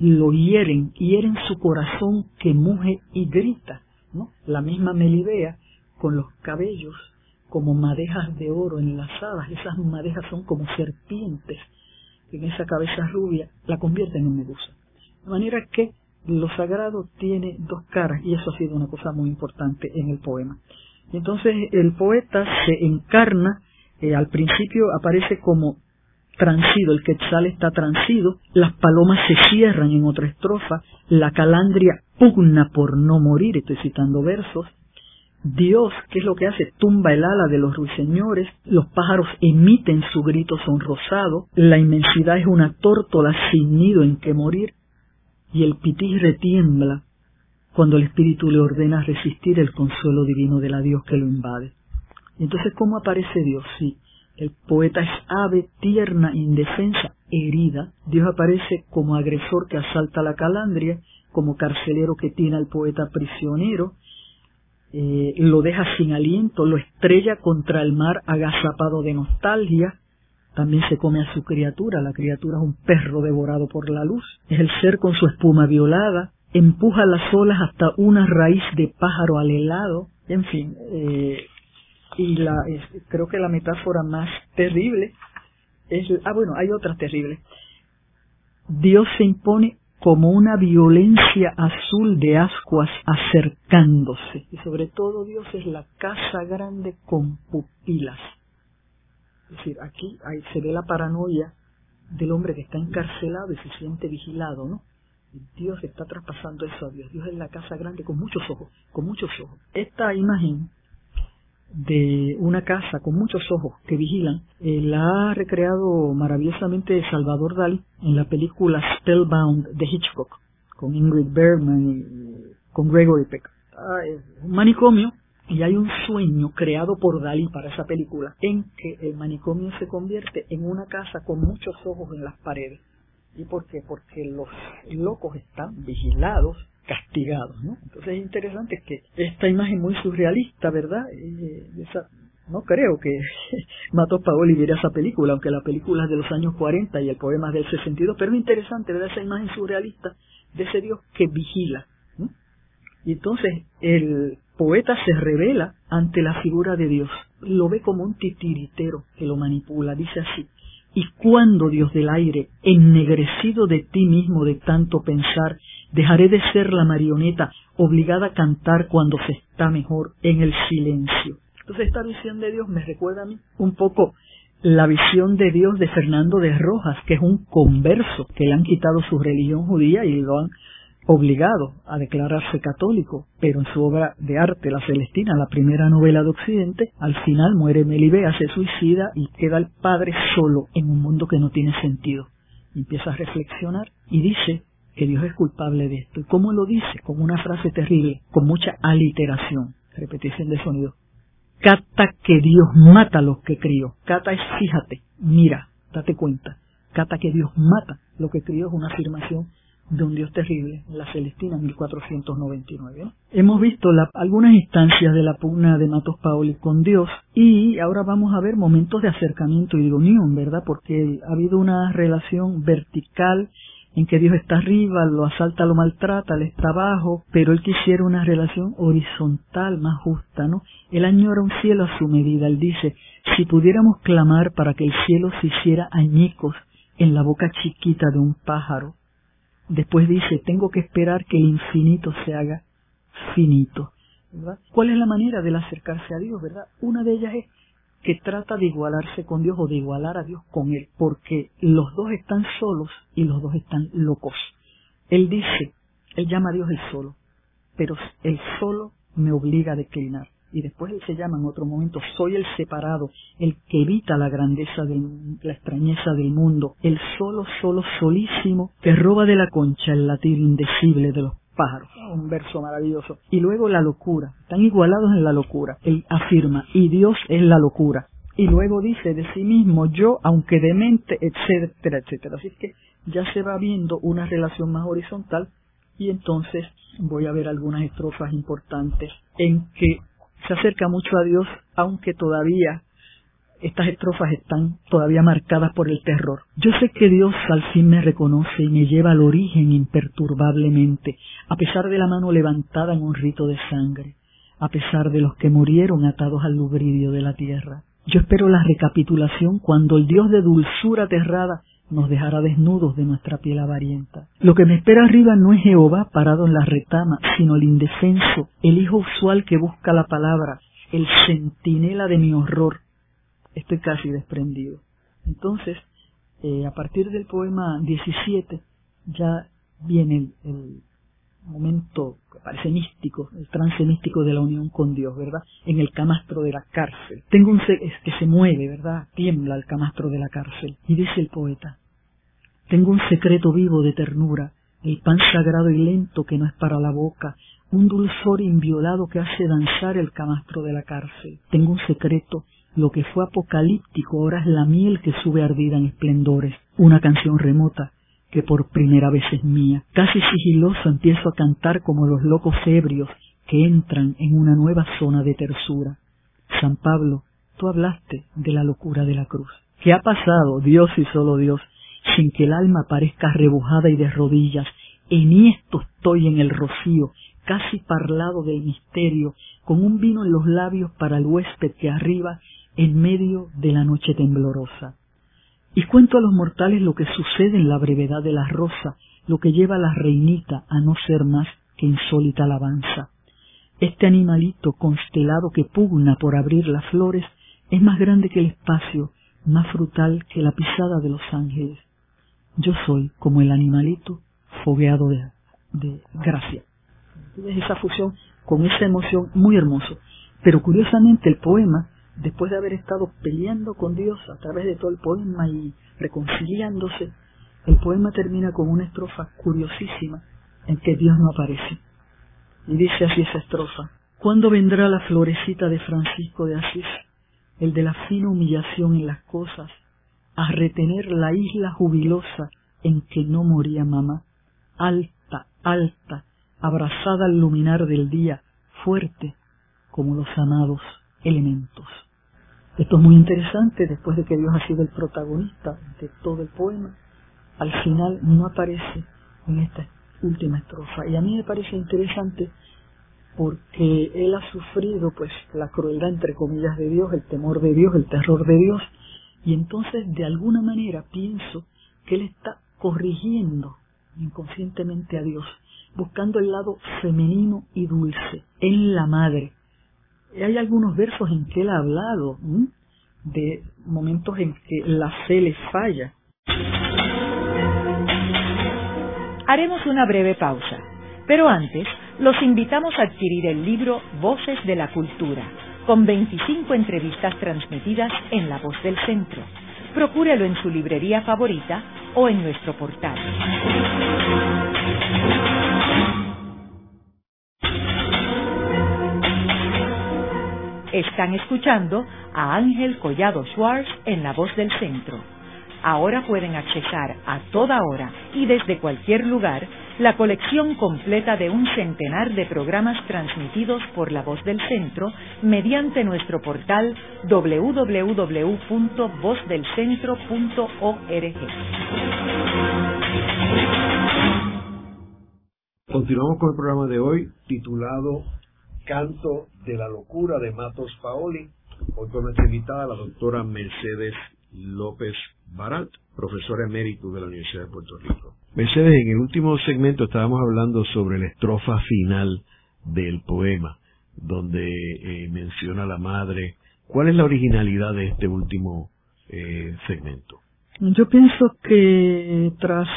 lo hieren, hieren su corazón que muge y grita, ¿no? La misma Melibea con los cabellos como madejas de oro enlazadas, esas madejas son como serpientes en esa cabeza rubia la convierten en medusa. De manera que lo sagrado tiene dos caras y eso ha sido una cosa muy importante en el poema. Entonces el poeta se encarna Al principio aparece como transido, el quetzal está transido, las palomas se cierran en otra estrofa, la calandria pugna por no morir, estoy citando versos, Dios, ¿qué es lo que hace? Tumba el ala de los ruiseñores, los pájaros emiten su grito sonrosado, la inmensidad es una tórtola sin nido en que morir, y el pití retiembla cuando el espíritu le ordena resistir el consuelo divino de la Dios que lo invade. Entonces, ¿cómo aparece Dios? Sí, el poeta es ave tierna, indefensa, herida. Dios aparece como agresor que asalta la calandria, como carcelero que tiene al poeta prisionero, eh, lo deja sin aliento, lo estrella contra el mar agazapado de nostalgia, también se come a su criatura, la criatura es un perro devorado por la luz, es el ser con su espuma violada, empuja las olas hasta una raíz de pájaro al helado, en fin, eh, y la, creo que la metáfora más terrible es, ah bueno, hay otra terrible. Dios se impone como una violencia azul de ascuas acercándose. Y sobre todo Dios es la casa grande con pupilas. Es decir, aquí se ve la paranoia del hombre que está encarcelado y se siente vigilado, ¿no? Dios está traspasando eso a Dios. Dios es la casa grande con muchos ojos, con muchos ojos. Esta imagen de una casa con muchos ojos que vigilan, eh, la ha recreado maravillosamente Salvador Dalí en la película Spellbound de Hitchcock, con Ingrid Bergman y con Gregory Peck. Ah, es un manicomio y hay un sueño creado por Dalí para esa película en que el manicomio se convierte en una casa con muchos ojos en las paredes. ¿Y por qué? Porque los locos están vigilados castigados, ¿no? Entonces es interesante que esta imagen muy surrealista, ¿verdad? Eh, no creo que Matos Paoli viera esa película, aunque la película es de los años 40 y el poema es del 62, pero es interesante, ¿verdad? Esa imagen surrealista de ese Dios que vigila. Y entonces el poeta se revela ante la figura de Dios, lo ve como un titiritero que lo manipula, dice así, y cuando, Dios del aire, ennegrecido de ti mismo de tanto pensar, dejaré de ser la marioneta obligada a cantar cuando se está mejor en el silencio. Entonces esta visión de Dios me recuerda a mí un poco la visión de Dios de Fernando de Rojas, que es un converso, que le han quitado su religión judía y lo han obligado a declararse católico, pero en su obra de arte, La Celestina, la primera novela de Occidente, al final muere Melibea, se suicida y queda el padre solo en un mundo que no tiene sentido. empieza a reflexionar y dice que Dios es culpable de esto. ¿Y cómo lo dice? Con una frase terrible, con mucha aliteración, repetición de sonido. Cata que Dios mata a los que crió. Cata es fíjate, mira, date cuenta. Cata que Dios mata lo que crió es una afirmación de un Dios terrible, la Celestina 1499. Hemos visto algunas instancias de la pugna de Matos Paoli con Dios y ahora vamos a ver momentos de acercamiento y de unión, ¿verdad? Porque ha habido una relación vertical en que Dios está arriba, lo asalta, lo maltrata, le está abajo, pero él quisiera una relación horizontal, más justa, ¿no? Él añora un cielo a su medida, él dice, si pudiéramos clamar para que el cielo se hiciera añicos en la boca chiquita de un pájaro, Después dice, tengo que esperar que el infinito se haga finito. ¿verdad? ¿Cuál es la manera de acercarse a Dios, verdad? Una de ellas es que trata de igualarse con Dios o de igualar a Dios con Él, porque los dos están solos y los dos están locos. Él dice, Él llama a Dios el solo, pero el solo me obliga a declinar y después él se llama en otro momento, soy el separado, el que evita la grandeza, de la extrañeza del mundo, el solo, solo, solísimo, que roba de la concha el latir indecible de los pájaros. Un verso maravilloso. Y luego la locura, están igualados en la locura. Él afirma, y Dios es la locura. Y luego dice de sí mismo, yo, aunque demente, etcétera, etcétera. Así que ya se va viendo una relación más horizontal y entonces voy a ver algunas estrofas importantes en que se acerca mucho a Dios, aunque todavía estas estrofas están todavía marcadas por el terror. Yo sé que Dios al fin me reconoce y me lleva al origen imperturbablemente, a pesar de la mano levantada en un rito de sangre, a pesar de los que murieron atados al lubridio de la tierra. Yo espero la recapitulación cuando el Dios de dulzura aterrada nos dejará desnudos de nuestra piel avarienta. Lo que me espera arriba no es Jehová parado en la retama, sino el indefenso, el hijo usual que busca la palabra, el centinela de mi horror, estoy casi desprendido. Entonces, eh, a partir del poema 17 ya viene el, momento que parece místico, el trance místico de la unión con Dios, ¿verdad? En el camastro de la cárcel. Tengo un es que se mueve, ¿verdad? Tiembla el camastro de la cárcel. Y dice el poeta, tengo un secreto vivo de ternura, el pan sagrado y lento que no es para la boca, un dulzor inviolado que hace danzar el camastro de la cárcel. Tengo un secreto, lo que fue apocalíptico ahora es la miel que sube ardida en esplendores, una canción remota que por primera vez es mía. Casi sigiloso empiezo a cantar como los locos ebrios que entran en una nueva zona de tersura. San Pablo, tú hablaste de la locura de la cruz. ¿Qué ha pasado, Dios y solo Dios, sin que el alma parezca rebujada y de rodillas? En esto estoy en el rocío, casi parlado del misterio, con un vino en los labios para el huésped que arriba en medio de la noche temblorosa. Y cuento a los mortales lo que sucede en la brevedad de la rosa, lo que lleva a la reinita a no ser más que insólita alabanza. Este animalito constelado que pugna por abrir las flores es más grande que el espacio, más frutal que la pisada de los ángeles. Yo soy como el animalito fogueado de, gracia. Esa fusión con esa emoción muy hermoso. Pero curiosamente el poema después de haber estado peleando con Dios a través de todo el poema y reconciliándose, el poema termina con una estrofa curiosísima en que Dios no aparece. Y dice así esa estrofa, ¿cuándo vendrá la florecita de Francisco de Asís, el de la fina humillación en las cosas, a retener la isla jubilosa en que no moría mamá, alta, alta, abrazada al luminar del día, fuerte como los amados elementos? Esto es muy interesante después de que Dios ha sido el protagonista de todo el poema. Al final no aparece en esta última estrofa. Y a mí me parece interesante porque él ha sufrido pues la crueldad entre comillas de Dios, el temor de Dios, el terror de Dios. Y entonces de alguna manera pienso que él está corrigiendo inconscientemente a Dios, buscando el lado femenino y dulce en la madre, hay algunos versos en que él ha hablado de momentos en que la fe le falla. Haremos una breve pausa, pero antes los invitamos a adquirir el libro Voces de la Cultura, con 25 entrevistas transmitidas en La Voz del Centro. Procúrelo en su librería favorita o en nuestro portal. Están escuchando a Ángel Collado Schwartz en La Voz del Centro. Ahora pueden accesar a toda hora y desde cualquier lugar la colección completa de un centenar de programas transmitidos por La Voz del Centro mediante nuestro portal www.vozdelcentro.org. Continuamos con el programa de hoy titulado Canto de la locura de Matos Paoli. Hoy con nuestra invitada, la doctora Mercedes López Barat, profesora emérito de la Universidad de Puerto Rico. Mercedes, en el último segmento estábamos hablando sobre la estrofa final del poema, donde eh, menciona a la madre. ¿Cuál es la originalidad de este último eh, segmento? Yo pienso que tras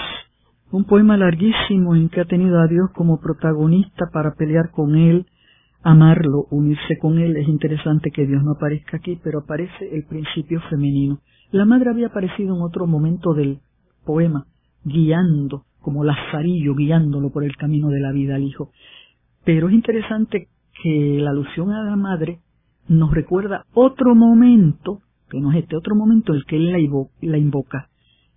un poema larguísimo en que ha tenido a Dios como protagonista para pelear con él, amarlo, unirse con él. Es interesante que Dios no aparezca aquí, pero aparece el principio femenino. La madre había aparecido en otro momento del poema, guiando, como Lazarillo, guiándolo por el camino de la vida al hijo. Pero es interesante que la alusión a la madre nos recuerda otro momento, que no es este otro momento el que él la, invoca,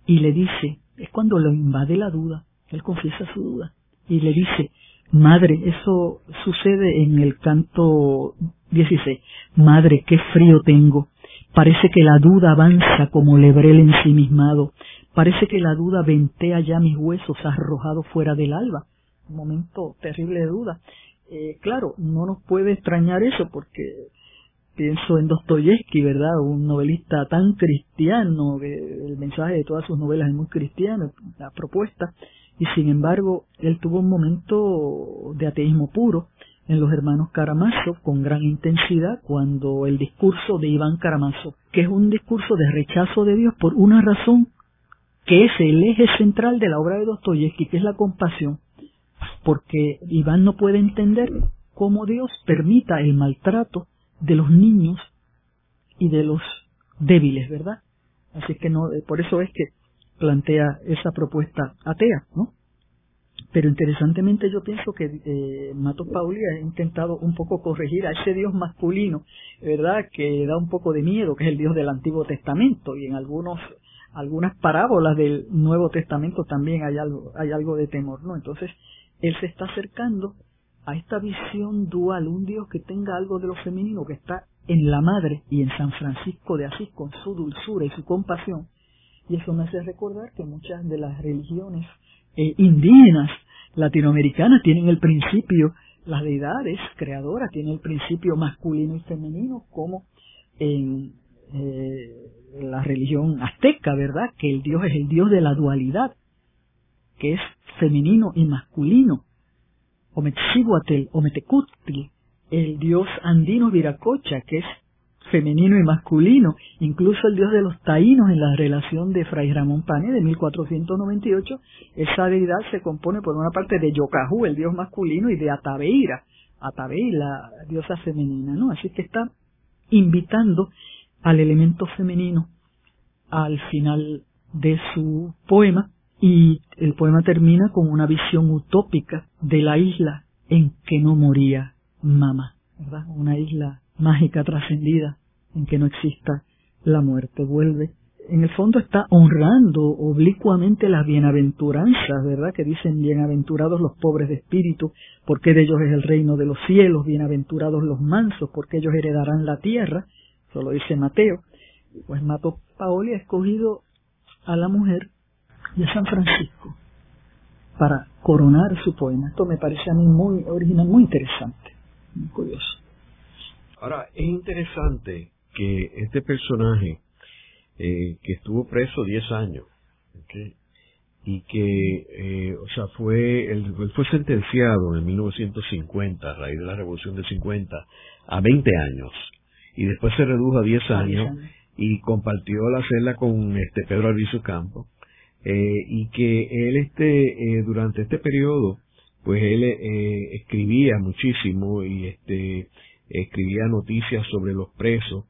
y le dice, es cuando lo invade la duda, él confiesa su duda, y le dice, Madre, eso sucede en el canto 16. Madre, qué frío tengo. Parece que la duda avanza como lebrel ensimismado. Parece que la duda ventea ya mis huesos arrojados fuera del alba. Un momento terrible de duda. Eh, claro, no nos puede extrañar eso porque pienso en Dostoyevsky, ¿verdad? Un novelista tan cristiano, el mensaje de todas sus novelas es muy cristiano, la propuesta y sin embargo él tuvo un momento de ateísmo puro en los hermanos Caramazo con gran intensidad cuando el discurso de Iván Caramazo, que es un discurso de rechazo de Dios por una razón que es el eje central de la obra de Dostoyevsky, que es la compasión, porque Iván no puede entender cómo Dios permita el maltrato de los niños y de los débiles, ¿verdad? Así que no, por eso es que plantea esa propuesta atea, ¿no? Pero interesantemente yo pienso que eh, Matos Pauli ha intentado un poco corregir a ese Dios masculino, ¿verdad? Que da un poco de miedo, que es el Dios del Antiguo Testamento y en algunos algunas parábolas del Nuevo Testamento también hay algo hay algo de temor, ¿no? Entonces él se está acercando a esta visión dual, un Dios que tenga algo de lo femenino que está en la madre y en San Francisco de Asís con su dulzura y su compasión. Y eso me hace recordar que muchas de las religiones eh, indígenas latinoamericanas tienen el principio, las deidades creadoras tienen el principio masculino y femenino, como en eh, la religión azteca, ¿verdad? Que el Dios es el Dios de la dualidad, que es femenino y masculino. Ometzihuatl, Ometecutli, el Dios andino Viracocha, que es femenino y masculino, incluso el dios de los taínos en la relación de Fray Ramón Pane de 1498, esa deidad se compone por una parte de Yocajú, el dios masculino, y de Atabeira, Atabei, la diosa femenina, ¿no? Así que está invitando al elemento femenino al final de su poema y el poema termina con una visión utópica de la isla en que no moría mamá, ¿verdad? Una isla mágica trascendida en que no exista la muerte. Vuelve. En el fondo está honrando oblicuamente las bienaventuranzas, ¿verdad? Que dicen bienaventurados los pobres de espíritu, porque de ellos es el reino de los cielos, bienaventurados los mansos, porque ellos heredarán la tierra, eso lo dice Mateo. Pues Mato Paoli ha escogido a la mujer y a San Francisco para coronar su poema. Esto me parece a mí muy original, muy interesante, muy curioso. Ahora, es interesante que este personaje eh, que estuvo preso 10 años y que, eh, o sea, fue, él, fue sentenciado en 1950, a raíz de la Revolución de 50, a 20 años y después se redujo a 10 años y compartió la celda con este Pedro Alviso Campo eh, y que él este durante este periodo pues él escribía muchísimo y este escribía noticias sobre los presos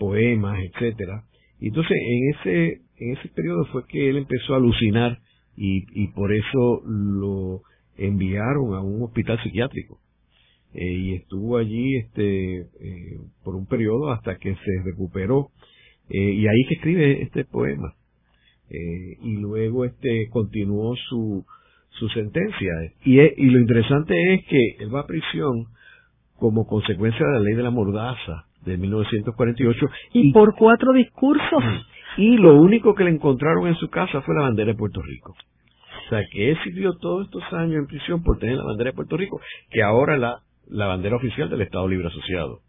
poemas, etcétera. Y entonces en ese, en ese periodo fue que él empezó a alucinar y, y por eso lo enviaron a un hospital psiquiátrico. Eh, y estuvo allí este eh, por un periodo hasta que se recuperó eh, y ahí que escribe este poema y luego este continuó su su sentencia y, y lo interesante es que él va a prisión como consecuencia de la ley de la mordaza de 1948. Y, por cuatro discursos. Y lo único que le encontraron en su casa fue la bandera de Puerto Rico. O sea, que él sirvió todos estos años en prisión por tener la bandera de Puerto Rico, que ahora la, la bandera oficial del Estado Libre Asociado.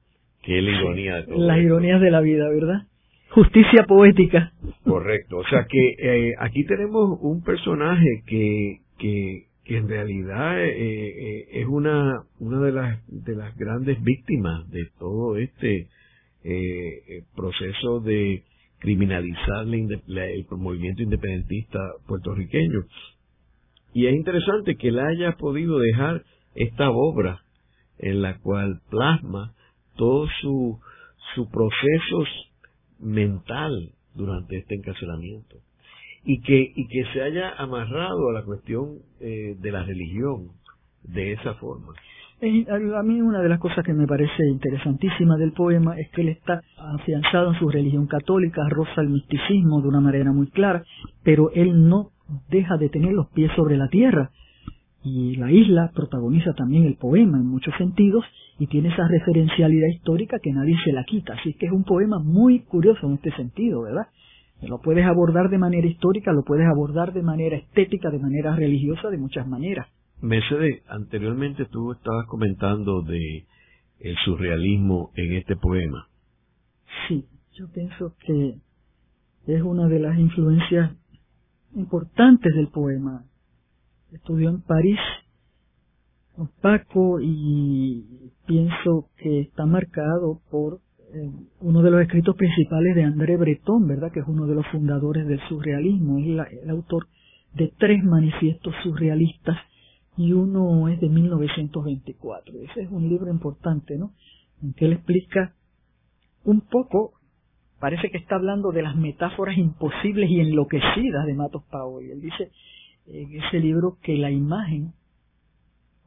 Que es la ironía de todo. Las ironías de la vida, ¿verdad? Justicia poética. Correcto. O sea que eh, aquí tenemos un personaje que, que, que en realidad eh, eh, es una, una de, las, de las grandes víctimas de todo este eh, proceso de criminalizar el movimiento independentista puertorriqueño. Y es interesante que él haya podido dejar esta obra en la cual plasma todo su, su proceso mental durante este encarcelamiento y que, y que se haya amarrado a la cuestión eh, de la religión de esa forma. A mí una de las cosas que me parece interesantísima del poema es que él está afianzado en su religión católica, roza el misticismo de una manera muy clara, pero él no deja de tener los pies sobre la tierra. Y la isla protagoniza también el poema en muchos sentidos y tiene esa referencialidad histórica que nadie se la quita. Así que es un poema muy curioso en este sentido, ¿verdad? Lo puedes abordar de manera histórica, lo puedes abordar de manera estética, de manera religiosa, de muchas maneras. Mercedes, anteriormente tú estabas comentando de el surrealismo en este poema. Sí, yo pienso que es una de las influencias importantes del poema. Estudió en París opaco y pienso que está marcado por uno de los escritos principales de André Breton, ¿verdad? Que es uno de los fundadores del surrealismo, es el autor de tres manifiestos surrealistas y uno es de 1924. Ese es un libro importante, ¿no? En que él explica un poco, parece que está hablando de las metáforas imposibles y enloquecidas de Matos y Él dice en ese libro que la imagen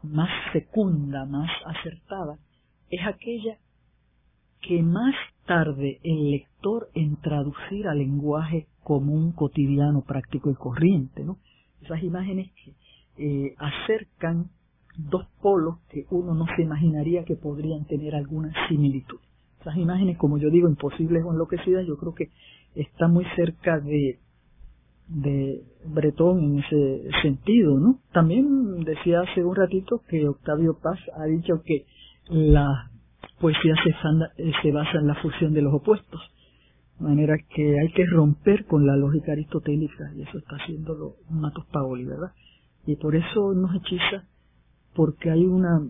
más fecunda, más acertada, es aquella que más tarde el lector en traducir al lenguaje común, cotidiano, práctico y corriente, ¿no? Esas imágenes que eh, acercan dos polos que uno no se imaginaría que podrían tener alguna similitud. Esas imágenes, como yo digo, imposibles o enloquecidas, yo creo que está muy cerca de, de Bretón en ese sentido, ¿no? También decía hace un ratito que Octavio Paz ha dicho que la poesía se, se basa en la fusión de los opuestos, de manera que hay que romper con la lógica aristotélica, y eso está haciendo Matos Paoli, ¿verdad? Y por eso nos hechiza, porque hay una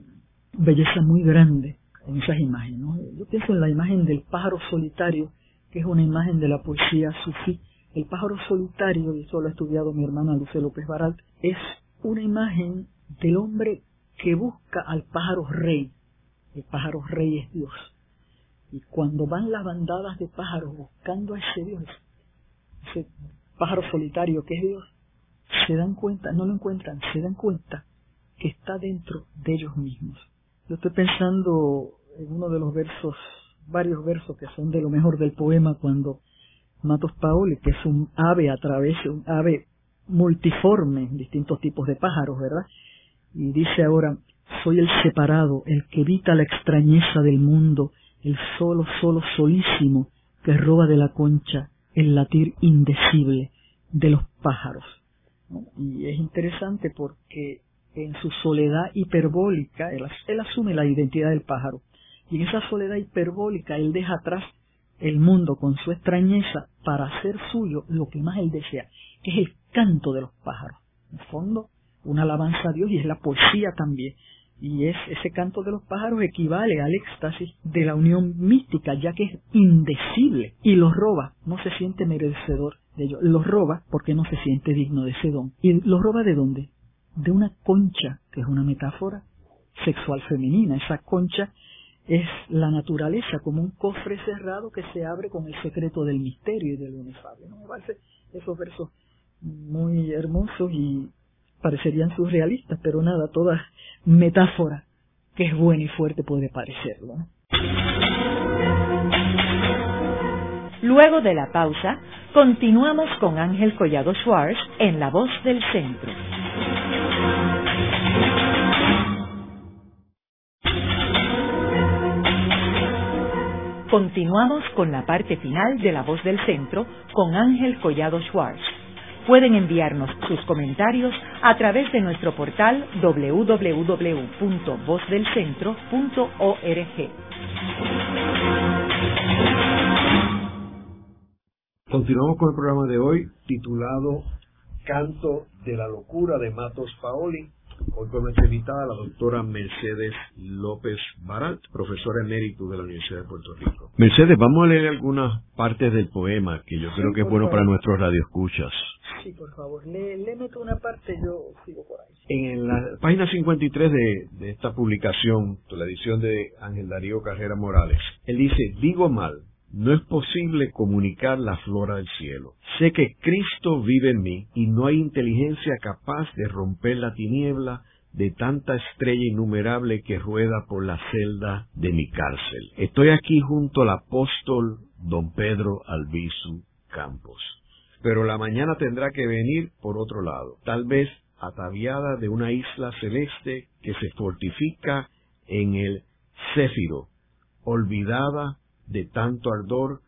belleza muy grande en esas imágenes. Yo pienso en la imagen del pájaro solitario, que es una imagen de la poesía sufí, el pájaro solitario, y eso lo ha estudiado mi hermana Luce López Baral, es una imagen del hombre que busca al pájaro rey. El pájaro rey es Dios. Y cuando van las bandadas de pájaros buscando a ese Dios, ese pájaro solitario que es Dios, se dan cuenta, no lo encuentran, se dan cuenta que está dentro de ellos mismos. Yo estoy pensando en uno de los versos, varios versos que son de lo mejor del poema cuando Matos Paoli, que es un ave a través, un ave multiforme, distintos tipos de pájaros, ¿verdad? Y dice ahora, soy el separado, el que evita la extrañeza del mundo, el solo, solo, solísimo, que roba de la concha el latir indecible de los pájaros. Y es interesante porque en su soledad hiperbólica, él, él asume la identidad del pájaro, y en esa soledad hiperbólica él deja atrás el mundo con su extrañeza para hacer suyo lo que más él desea, que es el canto de los pájaros. En el fondo, una alabanza a Dios y es la poesía también. Y es ese canto de los pájaros equivale al éxtasis de la unión mística, ya que es indecible y los roba, no se siente merecedor de ello. Los roba porque no se siente digno de ese don. ¿Y los roba de dónde? De una concha, que es una metáfora sexual femenina. Esa concha es la naturaleza como un cofre cerrado que se abre con el secreto del misterio y del inefable. ¿no? Me parece esos versos muy hermosos y parecerían surrealistas, pero nada, toda metáfora que es buena y fuerte puede parecerlo. Luego de la pausa, continuamos con Ángel Collado Schwartz en La Voz del Centro. Continuamos con la parte final de La Voz del Centro con Ángel Collado Schwartz. Pueden enviarnos sus comentarios a través de nuestro portal www.vozdelcentro.org. Continuamos con el programa de hoy titulado Canto de la locura de Matos Paoli Hoy con nuestra invitada, la doctora Mercedes López Barat, profesora emérito de la Universidad de Puerto Rico. Mercedes, vamos a leer algunas partes del poema que yo creo que es bueno para nuestros radioescuchas. Sí, por favor, le, meto una parte, yo sigo por ahí. En la página 53 de, de esta publicación, de la edición de Ángel Darío Carrera Morales, él dice, digo mal, no es posible comunicar la flora del cielo. Sé que Cristo vive en mí y no hay inteligencia capaz de romper la tiniebla de tanta estrella innumerable que rueda por la celda de mi cárcel. Estoy aquí junto al apóstol don Pedro Albizu Campos. Pero la mañana tendrá que venir por otro lado, tal vez ataviada de una isla celeste que se fortifica en el Céfiro, olvidada de tanto ardor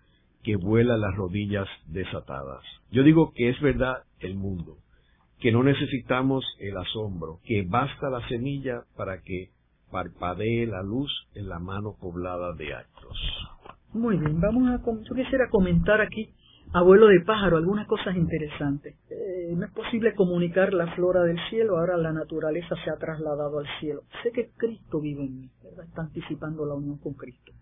que vuela las rodillas desatadas. Yo digo que es verdad el mundo, que no necesitamos el asombro, que basta la semilla para que parpadee la luz en la mano poblada de actos. Muy bien, vamos a yo quisiera comentar aquí abuelo de pájaro, algunas cosas interesantes. Eh, no es posible comunicar la flora del cielo, ahora la naturaleza se ha trasladado al cielo. Sé que Cristo vive en mí, está anticipando la unión con Cristo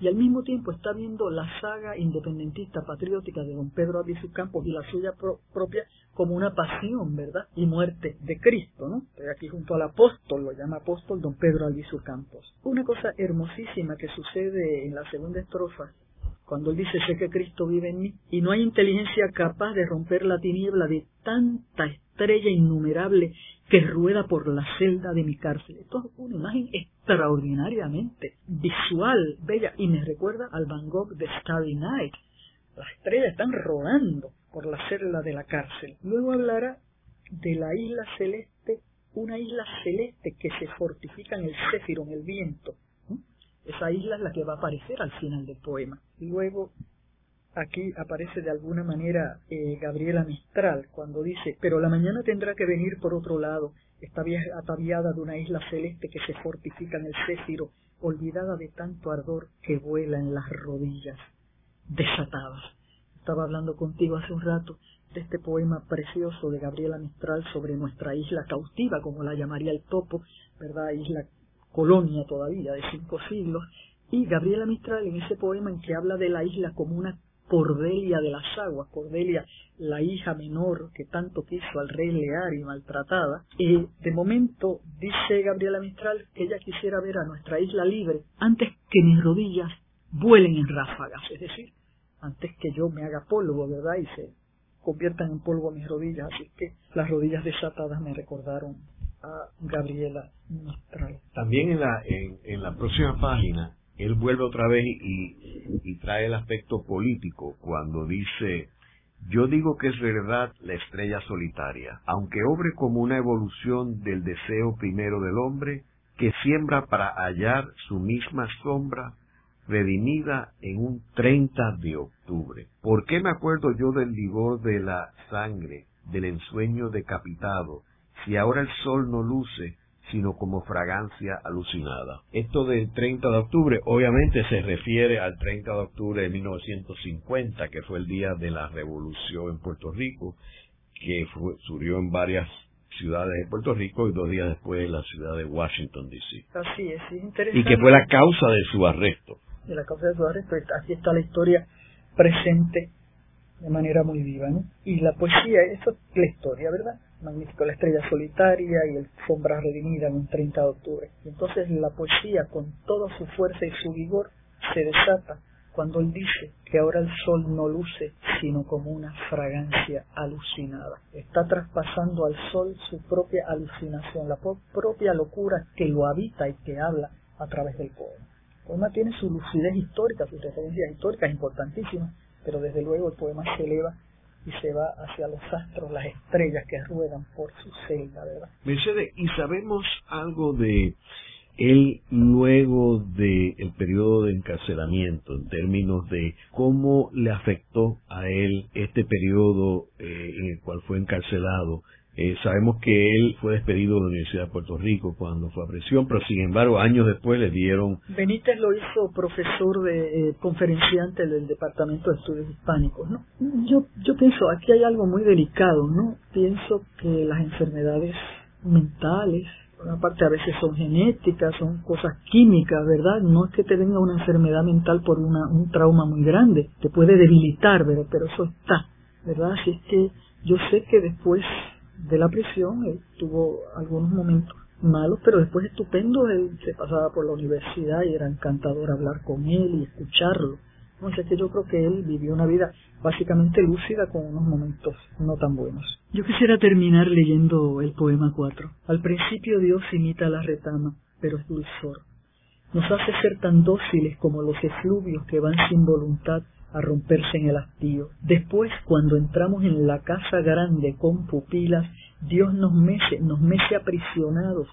y al mismo tiempo está viendo la saga independentista patriótica de don Pedro Albizu Campos y la suya propia como una pasión, ¿verdad? Y muerte de Cristo, ¿no? Estoy aquí junto al apóstol, lo llama apóstol don Pedro Albizu Campos. Una cosa hermosísima que sucede en la segunda estrofa cuando él dice sé que Cristo vive en mí y no hay inteligencia capaz de romper la tiniebla de tanta estrella innumerable que rueda por la celda de mi cárcel. Esto es una imagen extraordinariamente visual, bella, y me recuerda al Van Gogh de Starry Night. Las estrellas están rodando por la celda de la cárcel. Luego hablará de la isla celeste, una isla celeste que se fortifica en el céfiro, en el viento. Esa isla es la que va a aparecer al final del poema. Luego aquí aparece de alguna manera eh, Gabriela Mistral cuando dice, pero la mañana tendrá que venir por otro lado, está ataviada de una isla celeste que se fortifica en el céfiro, olvidada de tanto ardor que vuela en las rodillas desatadas. Estaba hablando contigo hace un rato de este poema precioso de Gabriela Mistral sobre nuestra isla cautiva, como la llamaría el topo, ¿verdad? Isla colonia todavía de cinco siglos, y Gabriela Mistral en ese poema en que habla de la isla como una Cordelia de las aguas, Cordelia, la hija menor que tanto quiso al rey lear y maltratada, y de momento dice Gabriela Mistral que ella quisiera ver a nuestra isla libre antes que mis rodillas vuelen en ráfagas, es decir, antes que yo me haga polvo, ¿verdad? Y se conviertan en polvo mis rodillas, así que las rodillas desatadas me recordaron a Gabriela Mistral. También en la, en la próxima página él vuelve otra vez y, trae el aspecto político cuando dice, yo digo que es verdad la estrella solitaria, aunque obre como una evolución del deseo primero del hombre, que siembra para hallar su misma sombra redimida en un 30 de octubre. ¿Por qué me acuerdo yo del vigor de la sangre, del ensueño decapitado, si ahora el sol no luce sino como fragancia alucinada. Esto del 30 de octubre obviamente se refiere al 30 de octubre de 1950, que fue el día de la revolución en Puerto Rico, que surgió en varias ciudades de Puerto Rico y dos días después en la ciudad de Washington, D.C. Así es, es interesante. Y que fue la causa de su arresto. De la causa de su arresto, aquí está la historia presente de manera muy viva, ¿no? Y la poesía, eso es la historia, ¿verdad? Magnífico La estrella solitaria y el Sombra redimida en un 30 de octubre. Entonces la poesía, con toda su fuerza y su vigor, se desata cuando él dice que ahora el sol no luce sino como una fragancia alucinada. Está traspasando al sol su propia alucinación, la propia locura que lo habita y que habla a través del poema. El poema tiene su lucidez histórica, sus referencias históricas importantísimas, pero desde luego el poema se eleva y se va hacia los astros, las estrellas que ruedan por su celda, ¿verdad? Mercedes, ¿y sabemos algo de él luego del el periodo de encarcelamiento, en términos de cómo le afectó a él este periodo eh, en el cual fue encarcelado eh, sabemos que él fue despedido de la Universidad de Puerto Rico cuando fue a presión, pero sin embargo años después le dieron... Benítez lo hizo profesor de eh, conferenciante del Departamento de Estudios Hispánicos, ¿no? Yo, yo pienso, aquí hay algo muy delicado, ¿no? Pienso que las enfermedades mentales, por una parte a veces son genéticas, son cosas químicas, ¿verdad? No es que te venga una enfermedad mental por una, un trauma muy grande, te puede debilitar, ¿verdad? pero eso está, ¿verdad? Así es que yo sé que después de la prisión, él tuvo algunos momentos malos, pero después estupendo, él se pasaba por la universidad y era encantador hablar con él y escucharlo. Sé que yo creo que él vivió una vida básicamente lúcida con unos momentos no tan buenos. Yo quisiera terminar leyendo el poema 4. Al principio Dios imita a la retama, pero es dulzor. Nos hace ser tan dóciles como los efluvios que van sin voluntad a romperse en el hastío. Después, cuando entramos en la casa grande con pupilas, Dios nos mece, nos mece aprisionados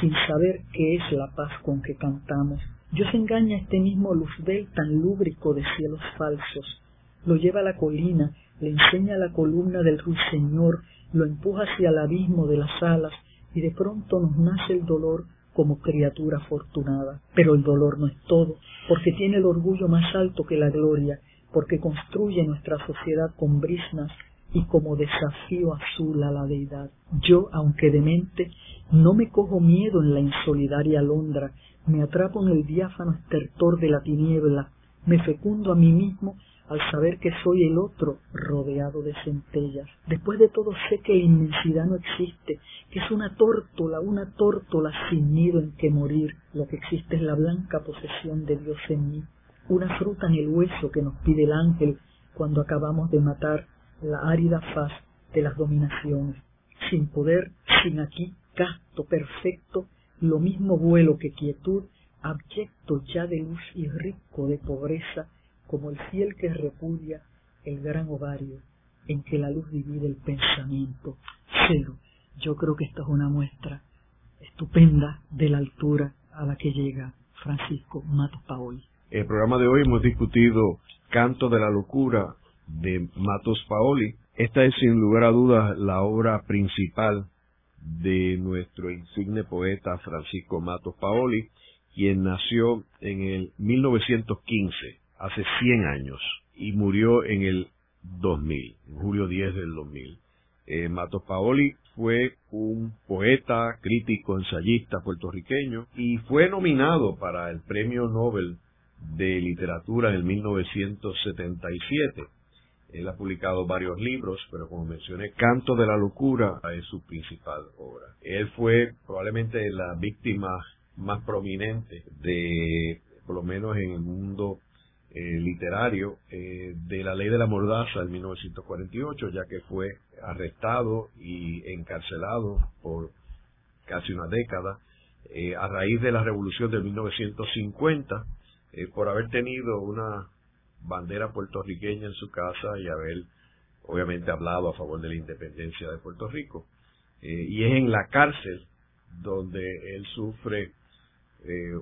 sin saber qué es la paz con que cantamos. Dios engaña a este mismo luzbel tan lúbrico de cielos falsos. Lo lleva a la colina, le enseña la columna del ruiseñor, lo empuja hacia el abismo de las alas, y de pronto nos nace el dolor como criatura afortunada. Pero el dolor no es todo, porque tiene el orgullo más alto que la gloria, porque construye nuestra sociedad con brisnas y como desafío azul a la deidad. Yo, aunque demente, no me cojo miedo en la insolidaria alondra, me atrapo en el diáfano estertor de la tiniebla, me fecundo a mí mismo al saber que soy el otro rodeado de centellas. Después de todo sé que la inmensidad no existe, que es una tórtola, una tórtola sin nido en que morir. Lo que existe es la blanca posesión de Dios en mí, una fruta en el hueso que nos pide el ángel cuando acabamos de matar la árida faz de las dominaciones. Sin poder, sin aquí, casto, perfecto, lo mismo vuelo que quietud, abyecto ya de luz y rico de pobreza, como el fiel que repudia el gran ovario en que la luz divide el pensamiento. Cero. Yo creo que esta es una muestra estupenda de la altura a la que llega Francisco Matos Paoli. El programa de hoy hemos discutido Canto de la Locura de Matos Paoli. Esta es sin lugar a dudas la obra principal de nuestro insigne poeta Francisco Matos Paoli, quien nació en el 1915 hace 100 años y murió en el 2000, en julio 10 del 2000. Eh, Matos Paoli fue un poeta, crítico, ensayista puertorriqueño y fue nominado para el Premio Nobel de Literatura en el 1977. Él ha publicado varios libros, pero como mencioné, Canto de la Locura es su principal obra. Él fue probablemente la víctima más prominente de, por lo menos en el mundo eh, literario eh, de la ley de la mordaza en 1948, ya que fue arrestado y encarcelado por casi una década eh, a raíz de la revolución de 1950 por haber tenido una bandera puertorriqueña en su casa y haber obviamente hablado a favor de la independencia de Puerto Rico. y es en la cárcel donde él sufre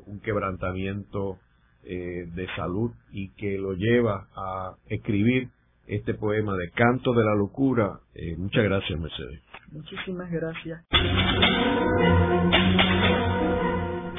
un quebrantamiento eh, de salud y que lo lleva a escribir este poema de Canto de la Locura. Eh, muchas gracias, Mercedes. Muchísimas gracias.